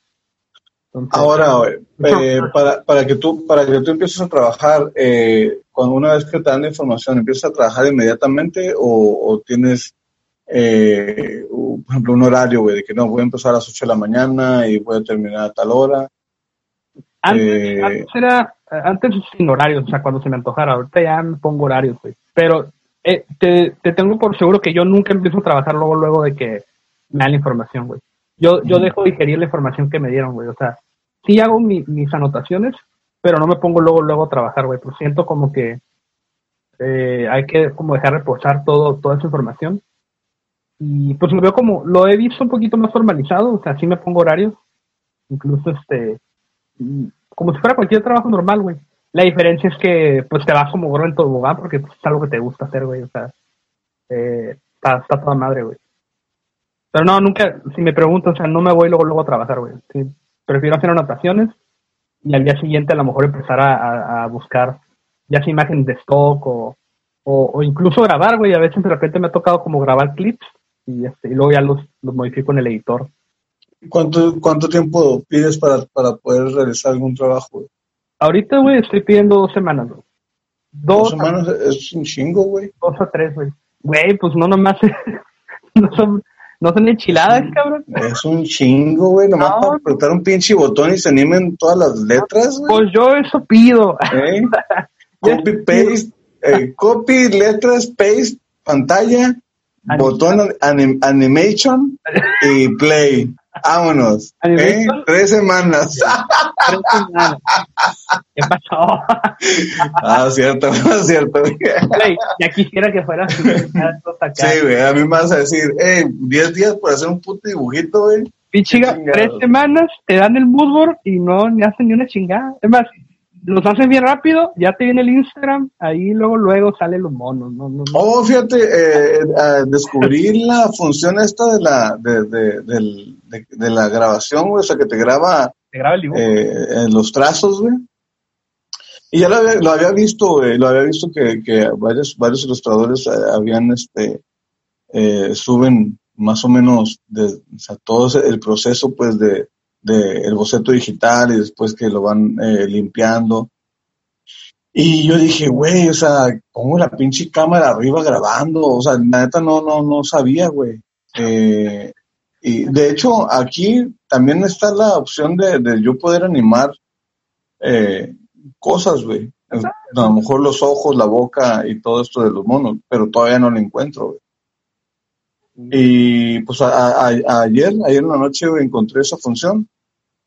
Ahora, eh, para, para, que tú, para que tú empieces a trabajar, eh, cuando una vez que te dan la información, ¿empiezas a trabajar inmediatamente o, tienes, eh, por ejemplo, un horario, de que no, voy a empezar a las 8 de la mañana y voy a terminar a tal hora? Antes, eh, era, antes sin horarios, o sea, cuando se me antojara, ahorita ya me pongo horarios, güey. Pero te, te tengo por seguro que yo nunca empiezo a trabajar luego, luego de que me dan la información, güey. Yo, yo dejo digerir la información que me dieron, güey. O sea, sí hago mis anotaciones, pero no me pongo luego, luego a trabajar, güey. Pues siento como que eh, hay que como dejar reposar todo, toda esa información. Y pues lo veo como, lo he visto un poquito más formalizado, o sea, sí me pongo horarios. Incluso este, como si fuera cualquier trabajo normal, güey. La diferencia es que pues te vas como gorro en tobogán porque pues, es algo que te gusta hacer, güey. O sea, eh, está, está toda madre, güey. Pero no, nunca, si me preguntan, o sea, no me voy luego, luego a trabajar, güey. prefiero hacer anotaciones y al día siguiente a lo mejor empezar a, buscar ya sea imágenes de stock o, o, incluso grabar, güey. A veces de repente me ha tocado como grabar clips y, este, y luego ya los, los modifico en el editor. ¿Cuánto, cuánto tiempo pides para, para poder realizar algún trabajo? Ahorita, güey, estoy pidiendo dos semanas, Dos, dos semanas es un chingo, güey. Dos o tres, güey. Güey, pues no nomás, no son, no son enchiladas, cabrón. Es un chingo, güey, nomás para apretar un pinche botón y se animen todas las letras, güey. Pues yo eso pido. ¿Eh? Copy, paste, eh, copy, letras, paste, pantalla, botón animation y play. Vámonos. ¿eh? Tres semanas. Tres semanas. ¿Qué pasó? ah, cierto, cierto. ya quisiera que fuera así. Sí, güey, a mí me vas a decir, eh, diez días por hacer un puto dibujito, güey. Pichiga, tres semanas te dan el moodboard y no ni hacen ni una chingada. Es más, los hacen bien rápido, ya te viene el Instagram, ahí luego luego salen los monos. No, no, Oh, fíjate, eh, descubrí la función esta de la de, de, de, la grabación, güey, o sea, que te graba, te graba el dibujo. Eh, los trazos, güey. Y ya lo había, lo había visto, güey, lo había visto que, que varios, varios ilustradores eh, habían, este, eh, suben más o menos de, o sea, todo el proceso, pues, de, de el boceto digital y después que lo van eh, limpiando. Y yo dije, güey, o sea, pongo la pinche cámara arriba grabando, o sea, la neta no, no, no sabía, güey. Eh, y de hecho, aquí también está la opción de, de yo poder animar eh, cosas, güey. A lo mejor los ojos, la boca y todo esto de los monos, pero todavía no lo encuentro, güey. Y pues ayer, ayer en la noche encontré esa función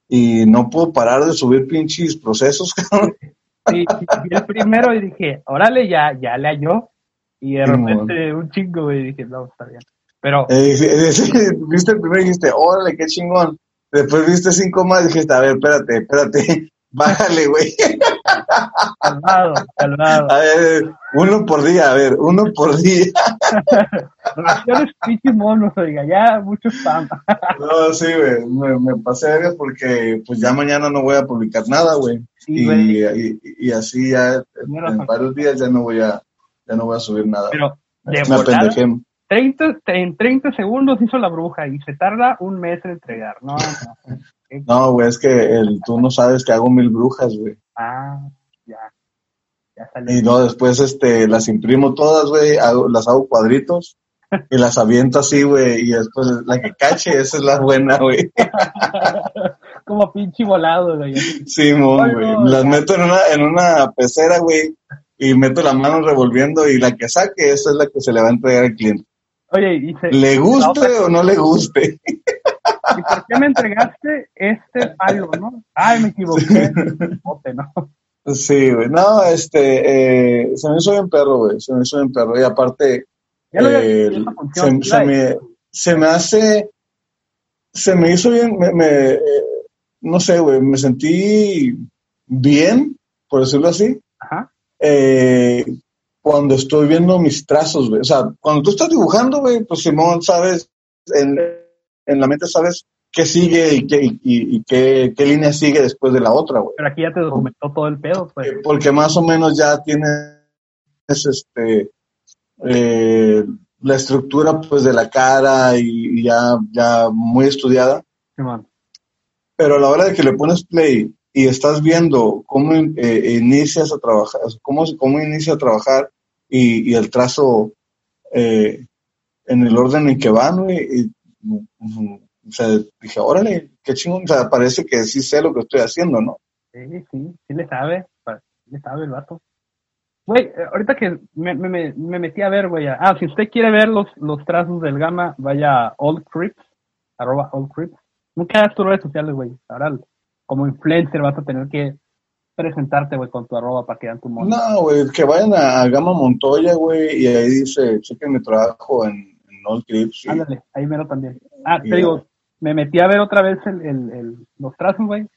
y no puedo parar de subir pinches procesos. sí, el primero y dije, órale, ya, ya le halló. Y de repente un chingo, y dije, no, está bien. Pero. Eh, viste el primero y dijiste, órale, qué chingón. Después viste cinco más y dijiste, a ver, espérate, espérate, bájale, güey. Calmado, calmado. A ver, uno por día, a ver, uno por día. Relaciones pinches monos, oiga, ya mucho spam. no, sí, güey, me, me pasé de porque pues ya mañana no voy a publicar nada, güey. y, y, así ya en, varios días ya no voy a, ya no voy a subir nada. Pero de me 30, en 30 segundos hizo la bruja y se tarda un mes en entregar. No, no. No, güey, es que el, tú no sabes que hago mil brujas, güey. Ah, y no, después este, las imprimo todas, güey, las hago cuadritos y las aviento así, güey, y después la que cache, esa es la buena, güey. Como pinche volado, güey. Sí, güey. las meto en una, en una pecera, güey, y meto la mano revolviendo y la que saque, esa es la que se le va a entregar al cliente. Oye, y ¿Le guste o no le guste? ¿Y por qué me entregaste este palo, no? Ay, me equivoqué. ¿no? Sí, güey. No, este, eh, se me hizo bien perro, güey. Se me hizo bien perro. Y aparte, eh, se, me, se me hace, se me hizo bien, me, me eh, no sé, güey, me sentí bien, por decirlo así. Ajá. Eh, cuando estoy viendo mis trazos, güey. O sea, cuando tú estás dibujando, güey, pues Simón, sabes, en, en la mente sabes qué sigue y qué, y, qué, qué, línea sigue después de la otra, güey. Pero aquí ya te documentó todo el pedo, pues. Porque más o menos ya tienes este eh, la estructura pues de la cara y, ya, ya muy estudiada. Pero a la hora de que le pones play y estás viendo cómo eh, inicias a trabajar, cómo, cómo inicia a trabajar y, y el trazo eh, en el orden en que van, y, o sea, dije, órale, qué chingón, o sea, parece que sí sé lo que estoy haciendo, ¿no? Sí, sí, sí le sabe, sí le sabe el vato. Güey, eh, ahorita que me, me, me metí a ver, güey, ah, si usted quiere ver los, los trazos del Gama, vaya a Old Crips, arroba Old Crips. Nunca das tus redes sociales, güey. Ahora, como influencer, vas a tener que presentarte, güey, con tu arroba para que tu mono. No, güey, que vayan a Gama Montoya, güey, y ahí dice, chequen mi trabajo en, en Old Crips. Ándale, ahí mero también. Ah, te digo, me metí a ver otra vez el, el, los trazos, güey.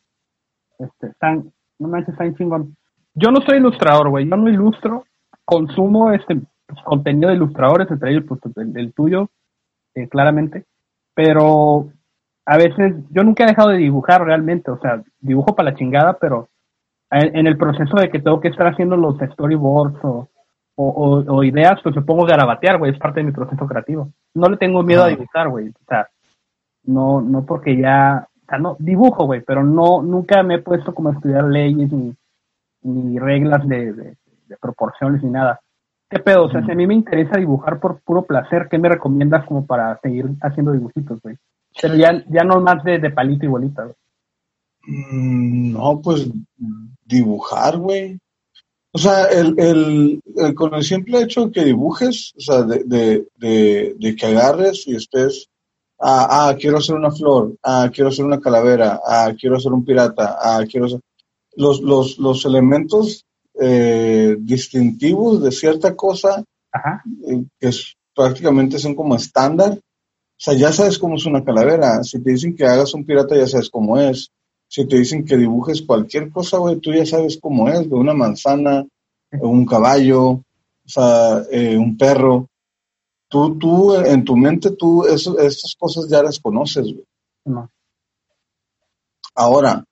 Este, están, no manches, están chingón. Yo no soy ilustrador, güey, yo no ilustro, consumo este pues, contenido de ilustradores, entre ellos pues, el, tuyo, eh, claramente, pero a veces, yo nunca he dejado de dibujar realmente, o sea, dibujo para la chingada, pero en, el proceso de que tengo que estar haciendo los storyboards o, o, ideas, pues me pongo a garabatear, güey, es parte de mi proceso creativo. No le tengo miedo a dibujar, güey, o sea, no, no porque ya, o sea, no, dibujo, güey, pero no, nunca me he puesto como a estudiar leyes ni, ni reglas de, de, proporciones ni nada. ¿Qué pedo? O sea, si a mí me interesa dibujar por puro placer, ¿qué me recomiendas como para seguir haciendo dibujitos, güey? Pero ya, ya no más de, de palito y bolita, güey. Mm, no, pues dibujar, güey. O sea, el, el, con el simple hecho de que dibujes, o sea, de, de, de, que agarres y estés, ah, ah, quiero hacer una flor, ah, quiero hacer una calavera, ah, quiero hacer un pirata, ah, quiero hacer... Los, los, los elementos eh, distintivos de cierta cosa, eh, que prácticamente son como estándar, o sea, ya sabes cómo es una calavera. Si te dicen que hagas un pirata, ya sabes cómo es. Si te dicen que dibujes cualquier cosa, güey, tú ya sabes cómo es, de una manzana, un caballo, o sea, eh, un perro. Tú, tú, en tu mente, tú, eso, estas cosas ya las conoces, güey. No. Ahora,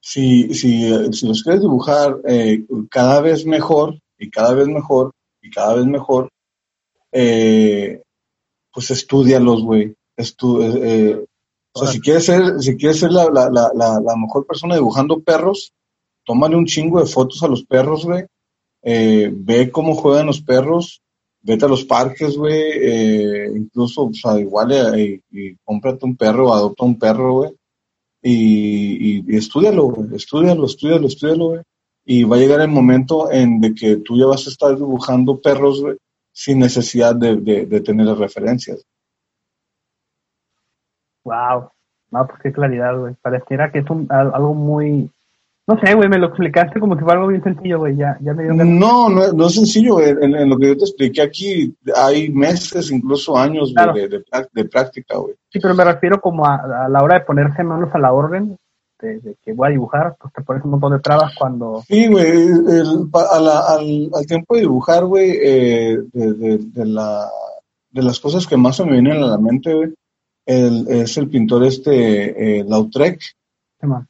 si, si, si los quieres dibujar eh, cada vez mejor, y cada vez mejor, y cada vez mejor, eh, pues estudialos, güey. Estu eh, o sea, si quieres ser, si quieres ser la, la, la, la, mejor persona dibujando perros, tómale un chingo de fotos a los perros, güey. Eh, ve cómo juegan los perros, vete a los parques, güey. Eh, incluso, o sea, igual eh, y, cómprate un perro, adopta un perro, güey. Y, y, estudialo, güey. Estudialo, estudialo, estudialo, güey. Y va a llegar el momento en de que tú ya vas a estar dibujando perros, güey, sin necesidad de, de, de tener las referencias. Wow. No, pues qué claridad, güey. Pareciera que es un, algo muy... No sé, güey, me lo explicaste como si fuera algo bien sencillo, güey. Ya, ya me dio No, no, no es sencillo. En, lo que yo te expliqué aquí, hay meses, incluso años de, de, práctica, güey. Sí, pero me refiero como a, la hora de ponerse manos a la orden, de, que voy a dibujar, pues te pones un montón de trabas cuando... Sí, güey, al, al, tiempo de dibujar, güey, eh, de, de, la, de las cosas que más se me vienen a la mente, güey, el, es el pintor este eh, Lautrec,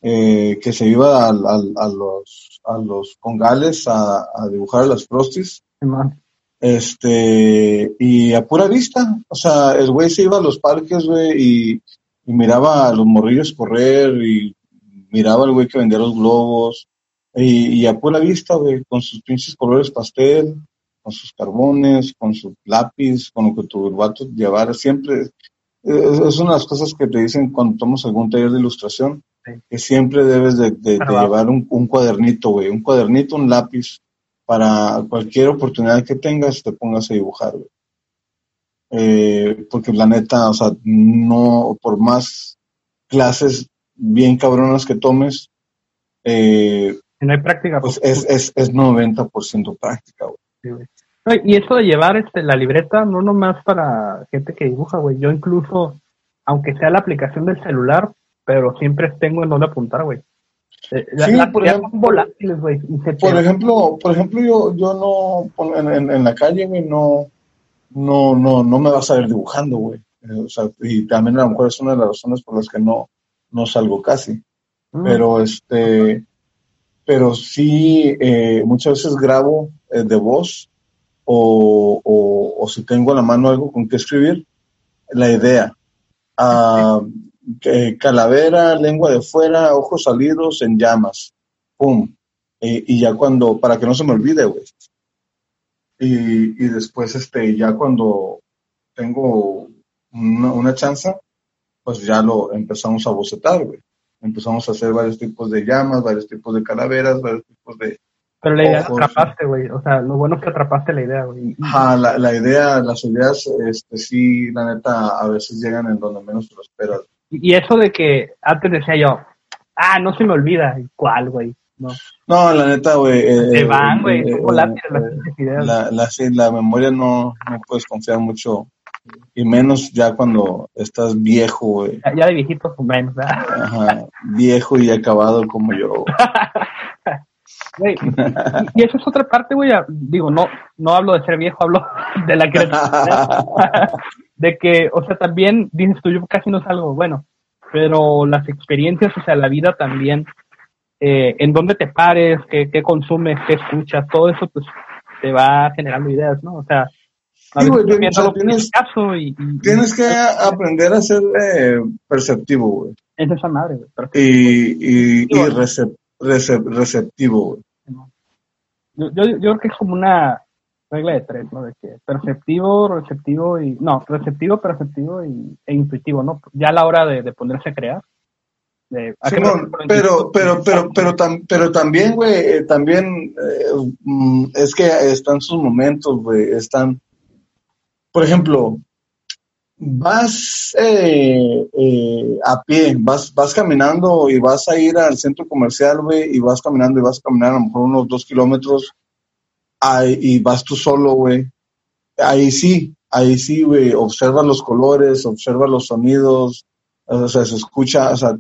eh, que se iba a, los, a los congales a, dibujar las frosties. Este, y a pura vista, o sea, el güey se iba a los parques, güey, y, miraba a los morrillos correr y miraba al güey que vendía los globos. Y, a pura vista, güey, con sus pinches colores pastel, con sus carbones, con su lápiz, con lo que tu vato llevara, siempre, es, una de las cosas que te dicen cuando tomas algún taller de ilustración, que siempre debes de, llevar un, cuadernito, güey, un cuadernito, un lápiz, para cualquier oportunidad que tengas, te pongas a dibujar, güey. Eh, porque la neta, o sea, no, por más clases bien cabronas que tomes, eh, no hay práctica. Pues, pues es, es, es 90% práctica, güey. Y eso de llevar este, la libreta, no nomás para gente que dibuja, güey. Yo incluso, aunque sea la aplicación del celular, pero siempre tengo en dónde apuntar, güey. Eh, sí, por ejemplo, volátiles, güey. Por ejemplo, por ejemplo, yo, yo no, en, en, la calle, güey, no, no, no, no me vas a ver dibujando, güey. Eh, o sea, y también a lo mejor es una de las razones por las que no, no salgo casi. Mm. Pero este, pero sí, eh, muchas veces grabo de voz o, o, si tengo a la mano algo con que escribir, la idea. Ah, calavera, lengua de fuera, ojos salidos en llamas. Pum. Y, ya cuando, para que no se me olvide, güey. Y, y, después, este, ya cuando tengo una, una chance, pues ya lo empezamos a bocetar, güey. Empezamos a hacer varios tipos de llamas, varios tipos de calaveras, varios tipos de, pero la idea atrapaste, güey. O sea, lo bueno es que atrapaste la idea, güey. Ajá, la, la, idea, las ideas, este, sí, la neta, a veces llegan en donde menos te lo esperas. Y eso de que antes decía yo, ah, no se me olvida, ¿cuál, güey? No. no, la neta, güey. Eh, se van, güey, eh, son eh, las ideas. La, la, la, memoria no, no puedes confiar mucho y menos ya cuando estás viejo, güey. Ya, de viejito, pues menos, ¿verdad? Ajá, viejo y acabado como yo. y, eso es otra parte, güey. Digo, no, no hablo de ser viejo, hablo de la creatividad. de que, o sea, también dices tú, yo casi no salgo. Bueno, pero las experiencias, o sea, la vida también, eh, en dónde te pares, qué, qué consumes, qué escuchas, todo eso, pues te va generando ideas, ¿no? O sea, Sí, güey, tienes, caso y, tienes que aprender a ser eh, perceptivo, güey. Es esa madre, güey. Y, y, y receptivo, güey. Yo, yo, yo, creo que es como una regla de tres, ¿no? De que perceptivo, receptivo y... No, receptivo, perceptivo y, e intuitivo, ¿no? Ya a la hora de, de ponerse a crear. De, pero, pero, pero, pero, pero también, güey, eh, también eh, mm, es que están sus momentos, güey, están por ejemplo, vas eh, eh, a pie, vas, vas caminando y vas a ir al centro comercial, güey, y vas caminando y vas a caminar a lo mejor unos dos kilómetros y vas tú solo, güey. Ahí sí, ahí sí, güey, observa los colores, observa los sonidos, o sea, se escucha, o sea,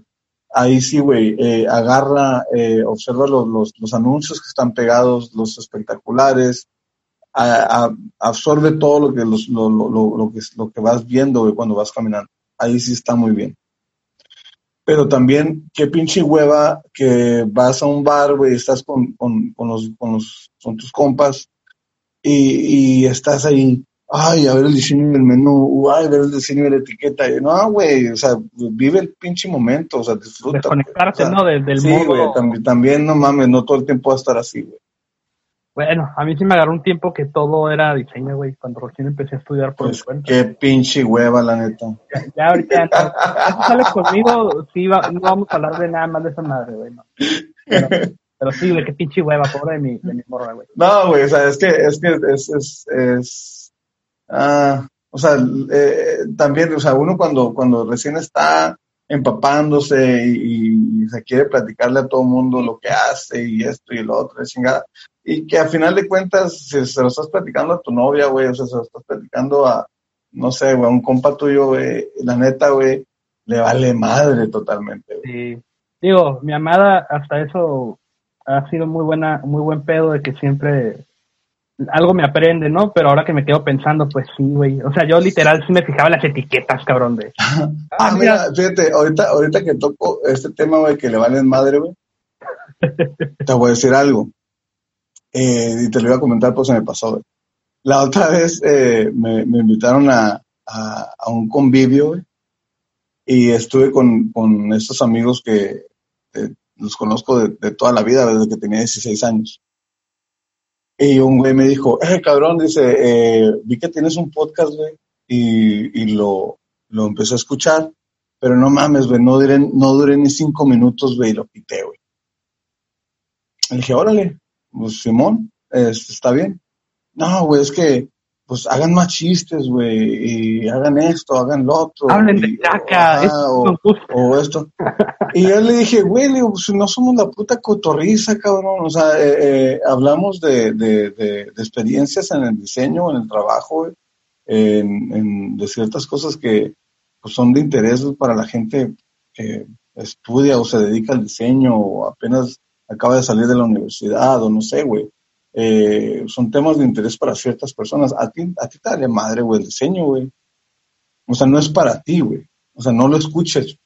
ahí sí, güey, eh, agarra, observa los, los, los anuncios que están pegados, los espectaculares, absorbe todo lo que, lo, lo, lo, que, lo que vas viendo cuando vas caminando. Ahí sí está muy bien. Pero también, qué pinche hueva que vas a un bar, güey, estás con, con, con, los, con, los, con tus compas y, y estás ahí, ay, a ver el diseño del menú, ay, a ver el diseño de la etiqueta. Y, no, güey, o sea, vive el pinche momento, o sea, disfruta. Desconectarte, ¿no? Del, sí, güey, también, también, no mames, no todo el tiempo va a estar así, güey. Bueno, a mí sí me agarró un tiempo que todo era diseño, güey, cuando recién empecé a estudiar por pues Qué pinche hueva, la neta. Ya, ahorita, no, sales conmigo, sí, va, no vamos a hablar de nada más de esa madre, güey, no. Pero, sí, güey, qué pinche hueva, pobre de mi, de mi morra, güey. No, güey, o sea, es que, es que, es, es, es, ah, o sea, eh, también, o sea, uno cuando, cuando recién está empapándose y, y, se quiere platicarle a todo el mundo lo que hace y esto y lo otro, chingada, y que a final de cuentas, si se lo estás platicando a tu novia, güey, o sea, se lo estás platicando a, no sé, güey, a un compa tuyo, güey, la neta, güey, le vale madre totalmente. Sí. Digo, mi amada, hasta eso ha sido muy buena, muy buen pedo de que siempre algo me aprende, ¿no? Pero ahora que me quedo pensando, pues sí, güey. O sea, yo literal sí me fijaba las etiquetas, cabrón, de. ah, ah mira, fíjate, ahorita, ahorita que toco este tema, güey, que le valen madre, güey. te voy a decir algo. Eh, y te lo iba a comentar, pues se me pasó. La otra vez eh, me, invitaron a, un convivio y estuve con, estos amigos que eh, los conozco de, toda la vida, desde que tenía 16 años. Y un güey me dijo, eh, cabrón, dice, vi que tienes un podcast, güey, y, lo, lo empecé a escuchar, pero no mames, güey, no duré, no duré ni cinco minutos, güey, y lo pité, güey. Le dije, órale, pues Simón, está bien. No, güey, es que, pues hagan más chistes, güey, y hagan esto, hagan lo otro. Hablen de caca, o, o, esto. y yo le dije, güey, pues, no somos la puta cotorriza, cabrón. O sea, eh, eh, hablamos de, de, de, experiencias en el diseño, en el trabajo, en, en, de ciertas cosas que pues, son de interés para la gente que estudia o se dedica al diseño o apenas acaba de salir de la universidad o no sé, güey. Eh, son temas de interés para ciertas personas. A ti, a ti te da madre, güey, el diseño, güey. O sea, no es para ti, güey. O sea, no lo escuches.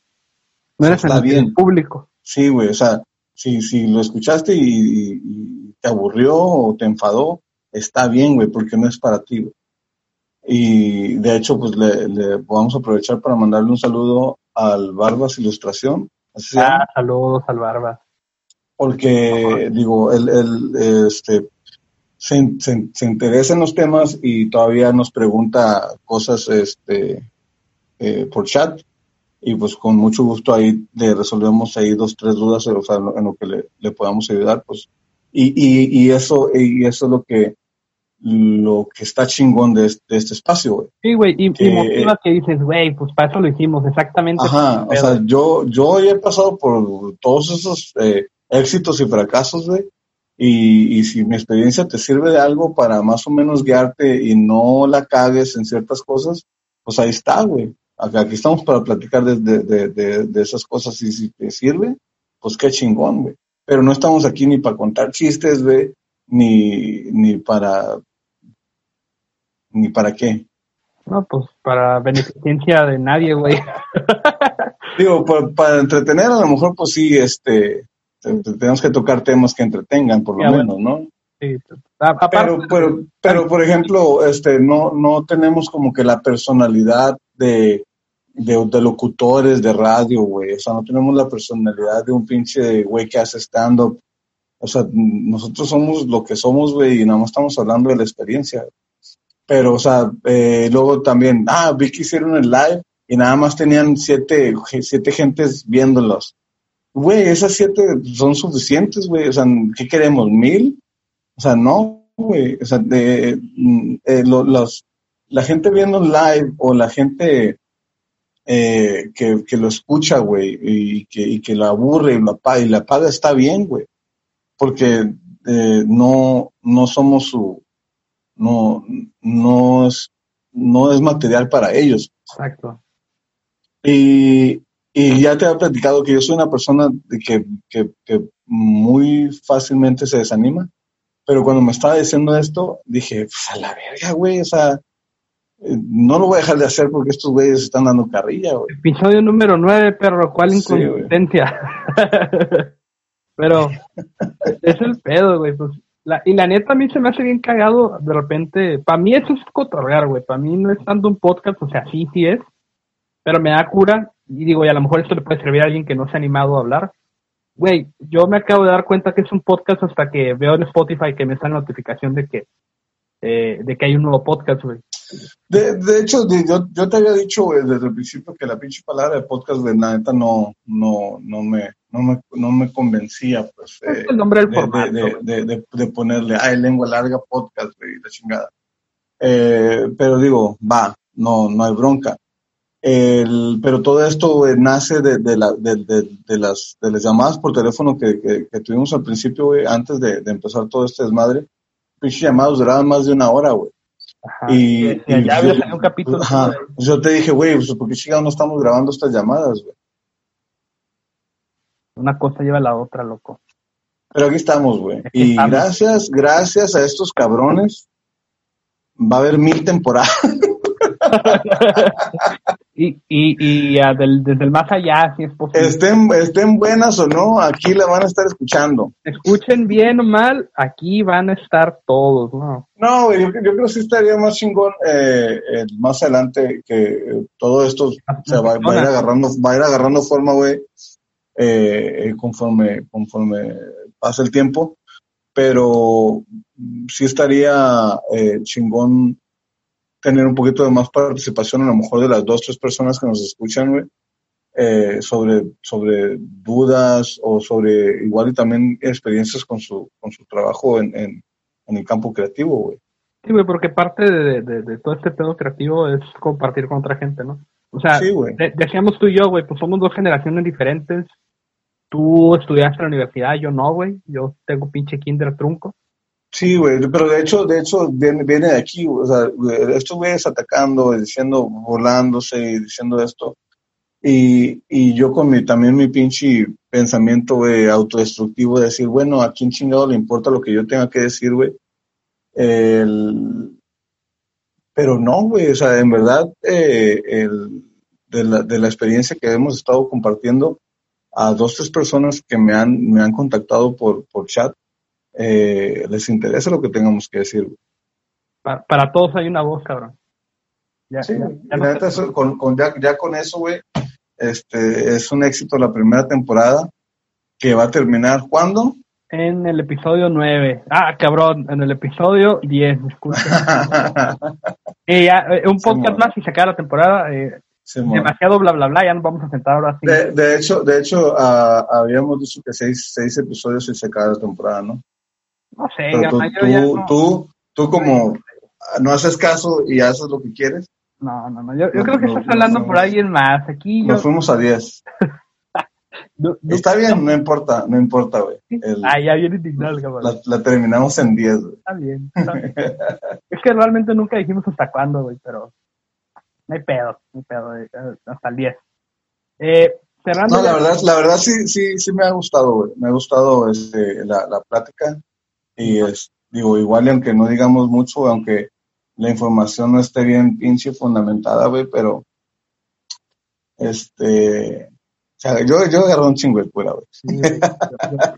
No eres Está bien. público. Sí, güey. O sea, si, si lo escuchaste y, te aburrió o te enfadó, está bien, güey, porque no es para ti, güey. Y de hecho, pues le, le vamos a aprovechar para mandarle un saludo al Barbas Ilustración. ah, saludos al Barbas porque digo, él, él este, se, se, interesa en los temas y todavía nos pregunta cosas este, eh, por chat y pues con mucho gusto ahí le resolvemos ahí dos, tres dudas o sea, en lo que le, le podamos ayudar, pues. Y, y, y, eso, y eso es lo que, lo que está chingón de este, este espacio, güey. Sí, güey, y, y, motiva que dices, güey, pues para eso lo hicimos, exactamente. Ajá, o sea, yo, yo he pasado por todos esos eh, éxitos y fracasos, güey. Y, y, si mi experiencia te sirve de algo para más o menos guiarte y no la cagues en ciertas cosas, pues ahí está, güey. Aquí estamos para platicar de, de, de, de, esas cosas y si te sirve, pues qué chingón, güey. Pero no estamos aquí ni para contar chistes, güey, ni, ni para... ¿Ni para qué? No, pues para beneficencia de nadie, güey. Digo, para, entretener a lo mejor pues sí, este, tenemos que tocar temas que entretengan por lo menos, ¿no? Sí, pero, pero, pero, por ejemplo, este, no, no tenemos como que la personalidad de, de, locutores de radio, güey. O sea, no tenemos la personalidad de un pinche güey que hace stand-up. O sea, nosotros somos lo que somos, güey, y nada más estamos hablando de la experiencia. Pero, o sea, eh, luego también, ah, vi que hicieron el live y nada más tenían siete, siete gentes viéndolos. Güey, esas siete son suficientes, güey. O sea, ¿qué queremos? ¿Mil? O sea, no, güey. O sea, de, mm, eh, los, la gente viendo live o la gente eh, que, que, lo escucha, güey, y que, y que la aburre y la apaga, y la paga está bien, güey. Porque eh, no, no somos su, no, no es, no es material para ellos. Exacto. Y, y ya te he platicado que yo soy una persona que, que, que, muy fácilmente se desanima, pero cuando me estaba diciendo esto, dije, pues a la verga, güey, o sea, eh, no lo voy a dejar de hacer porque estos güeyes están dando carrilla, güey. Episodio número 9, perro, ¿cuál inconsistencia? pero es el pedo, güey, pues y la neta a mí se me hace bien cagado de repente. Para mí eso es cotorrear, güey. Para mí no es tanto un podcast, o sea, sí, sí es. Pero me da cura. Y digo, y a lo mejor esto le puede servir a alguien que no se ha animado a hablar. Güey, yo me acabo de dar cuenta que es un podcast hasta que veo en Spotify que me sale notificación de que, eh, de que hay un nuevo podcast, güey. De, de hecho, yo, yo, te había dicho desde el principio que la pinche palabra de podcast de neta no, no, no, me, no, me, no me convencía, pues. Eh, el nombre del formato. De, de, de, ponerle, ay, lengua larga podcast, güey, la chingada. Eh, pero digo, va, no, no hay bronca. El, pero todo esto nace de, de, la, de, de, las, llamadas por teléfono que, que, tuvimos al principio, güey, antes de, empezar todo este desmadre. Pinches llamados duraban más de una hora, güey y, ya había salido un capítulo. yo te dije, güey, pues, ¿por qué chingados no estamos grabando estas llamadas, güey? Una cosa lleva a la otra, loco. Pero aquí estamos, güey. Y gracias, gracias a estos cabrones, va a haber mil temporadas. y, y, y desde el más allá, si es posible. Estén, estén buenas o no, aquí la van a estar escuchando. Escuchen bien o mal, aquí van a estar todos, ¿no? No, yo, creo que sí estaría más chingón eh, más adelante que todo esto se va, a ir agarrando, va a ir agarrando forma, güey, eh, conforme, conforme pasa el tiempo. Pero sí estaría eh, chingón tener un poquito de más participación, a lo mejor de las dos, tres personas que nos escuchan, güey, eh, sobre, sobre dudas o sobre igual y también experiencias con su, con su trabajo en, en, el campo creativo, güey. Sí, güey, porque parte de, de, todo este pedo creativo es compartir con otra gente, ¿no? O sea, decíamos tú y yo, güey, pues somos dos generaciones diferentes. Tú estudiaste en la universidad, yo no, güey. Yo tengo pinche kinder trunco. Sí, güey, pero de hecho, de hecho viene, viene de aquí, o sea, estos güeyes atacando, diciendo, volándose diciendo esto. Y, y yo con mi, también mi pinche pensamiento, güey, autodestructivo de decir, bueno, ¿a quién chingado le importa lo que yo tenga que decir, güey? El... Pero no, güey, o sea, en verdad, eh, el, de, la, de la experiencia que hemos estado compartiendo a dos, tres personas que me han, me han contactado por, por chat, eh, les interesa lo que tengamos que decir. Para, todos hay una voz, cabrón. Ya, sí, ya, con, ya, con eso, güey, este, es un éxito la primera temporada que va a terminar ¿cuándo? En el episodio 9. Ah, cabrón, en el episodio 10, disculpe. Eh, un podcast más y se acaba la temporada. Eh, demasiado bla bla bla, ya nos vamos a sentar ahora sí. De, hecho, de hecho ah, habíamos dicho que seis, seis episodios y se acaba la temporada, ¿no? No sé, tú, tú, tú, como no haces caso y haces lo que quieres. No, no, no. Yo, yo creo que estás hablando por alguien más. Aquí Nos fuimos a 10. Está bien, no importa, no importa, güey. Ah, ya viene indignado, la, la, terminamos en 10, güey. Está bien, es que realmente nunca dijimos hasta cuándo, güey, pero no hay pedo, no hay pedo, eh, hasta el 10. Eh, cerrando no, la verdad, la verdad sí, sí, sí me ha gustado, güey. Me ha gustado este, la, la plática. Y es, digo, igual aunque no digamos mucho, aunque la información no esté bien pinche fundamentada, güey, pero este O sea, yo, yo agarro un chingo de cura, güey.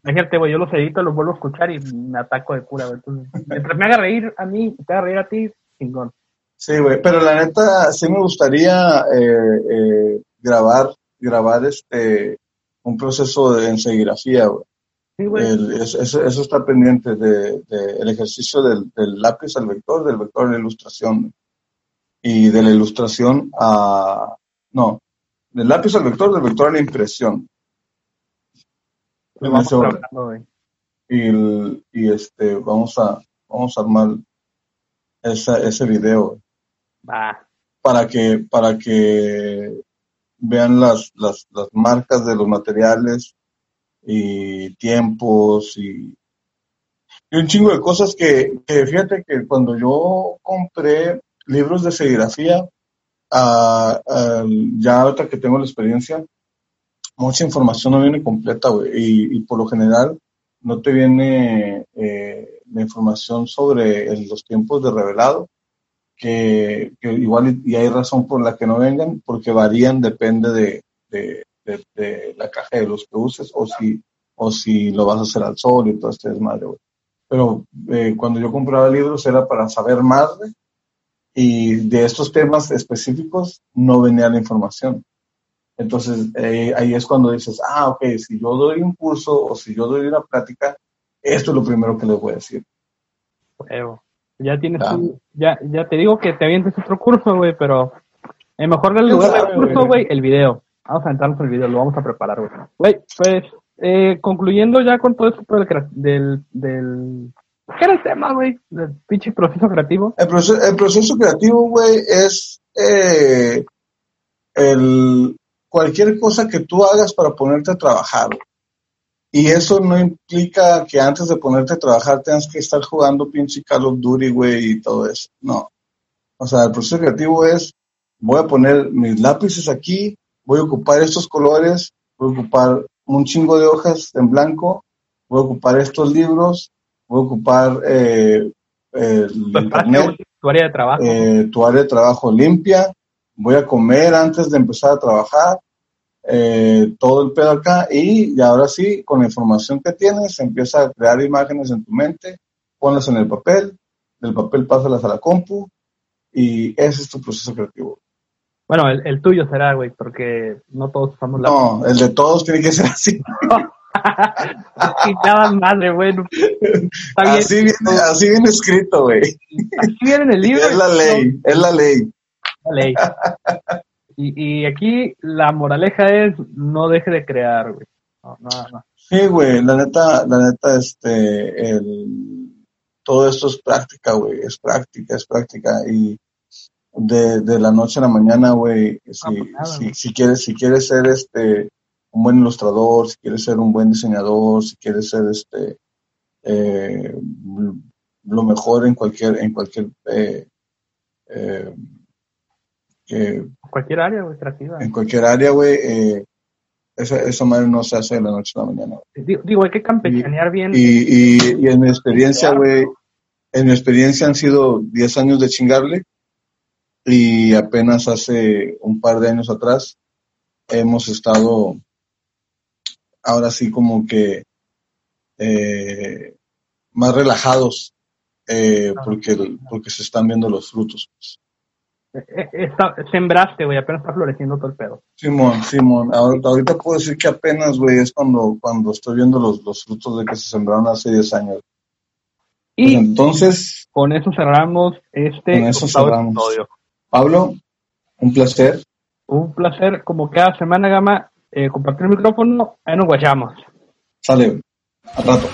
Imagínate, güey, yo los edito, los vuelvo a escuchar y me ataco de cura, güey. Entonces, mientras me haga reír a mí, te haga reír a ti, chingón. Sí, güey, pero la neta, sí me gustaría eh, eh, grabar, grabar este, un proceso de enserigrafía, güey. El- eso, eso está pendiente de, de el ejercicio del, del lápiz al vector, del vector a la ilustración. Y de la ilustración a... No, del lápiz al vector, del vector a la impresión. Lo vamos. Y, el- y este, vamos a, vamos a armar esa, ese video para que, para que vean las, las, las marcas de los materiales y tiempos y, y un chingo de cosas que, fíjate que cuando yo compré libros de serigrafía, ah, ah, ya ahorita que tengo la experiencia, mucha información no viene completa, y, por lo general no te viene eh, la información sobre los tiempos de revelado, que, igual y, hay razón por la que no vengan, porque varían, depende de, de, de- de la caja de los que uses, o si, o si lo vas a hacer al sol y todo este desmadre, güey. Pero eh, cuando yo compraba libros era para saber más, güey, y de estos temas específicos no venía la información. Entonces, eh, ahí es cuando dices, ah, ok, si yo doy un curso o si yo doy una plática, esto es lo primero que les voy a decir. Huevo. Ya tienes Ah. un- ya, ya te digo que te avientes otro curso, güey, pero en mejor del lugar del curso, güey, el video. Vamos a entrarnos en el video, lo vamos a preparar, güey. Güey, pues, eh, concluyendo ya con todo esto del, del, del, ¿qué era el tema, güey? Del pinche proceso creativo. El proceso, el proceso creativo, güey, es eh, el, cualquier cosa que tú hagas para ponerte a trabajar. Y eso no implica que antes de ponerte a trabajar tengas que estar jugando pinche Call of Duty, güey, y todo eso. No. O sea, el proceso creativo es, voy a poner mis lápices aquí, voy a ocupar estos colores, voy a ocupar un chingo de hojas en blanco, voy a ocupar estos libros, voy a ocupar eh, el internet, tu área de trabajo. eh, tu área de trabajo limpia, voy a comer antes de empezar a trabajar, eh, todo el pedo acá y, y ahora sí, con la información que tienes, empieza a crear imágenes en tu mente, ponlas en el papel, del papel pásalas a la compu y ese es tu proceso creativo. Bueno, el, el tuyo será, güey, porque no todos usamos la... No, el de todos tiene que ser así. Chingada madre, güey. Así viene, así viene escrito, güey. Así viene en el libro. Es la ley, es la ley. La ley. Y, y aquí la moraleja es no deje de crear, güey. No, no, no. Sí, güey, la neta, la neta, este, el, todo esto es práctica, güey, es práctica, es práctica y de, de la noche a la mañana, güey, si, pues nada, si, si quieres, si quieres ser este, un buen ilustrador, si quieres ser un buen diseñador, si quieres ser este, eh, lo mejor en cualquier, en cualquier, eh, eh, que- Cualquier área, güey, creativa. en cualquier área, güey, eh, esa, esa madre no se hace de la noche a la mañana. Digo, digo, hay que campechanear bien. Y, y, y en mi experiencia, güey, en mi experiencia han sido 10 años de chingarle y apenas hace un par de años atrás hemos estado ahora sí como que eh, más relajados eh, porque, porque se están viendo los frutos. pues. Eh, está- sembraste, güey, apenas está floreciendo todo el pedo. Simón, Simón, ahorita, ahorita puedo decir que apenas, güey, es cuando, cuando estoy viendo los, los frutos de que se sembraron hace 10 años. Pues Y entonces, con eso cerramos este Con eso octavo cerramos. episodio. Pablo, un placer. Un placer, como cada semana, Gama, eh, compartir el micrófono. Ahí nos guachamos. Sale, al rato.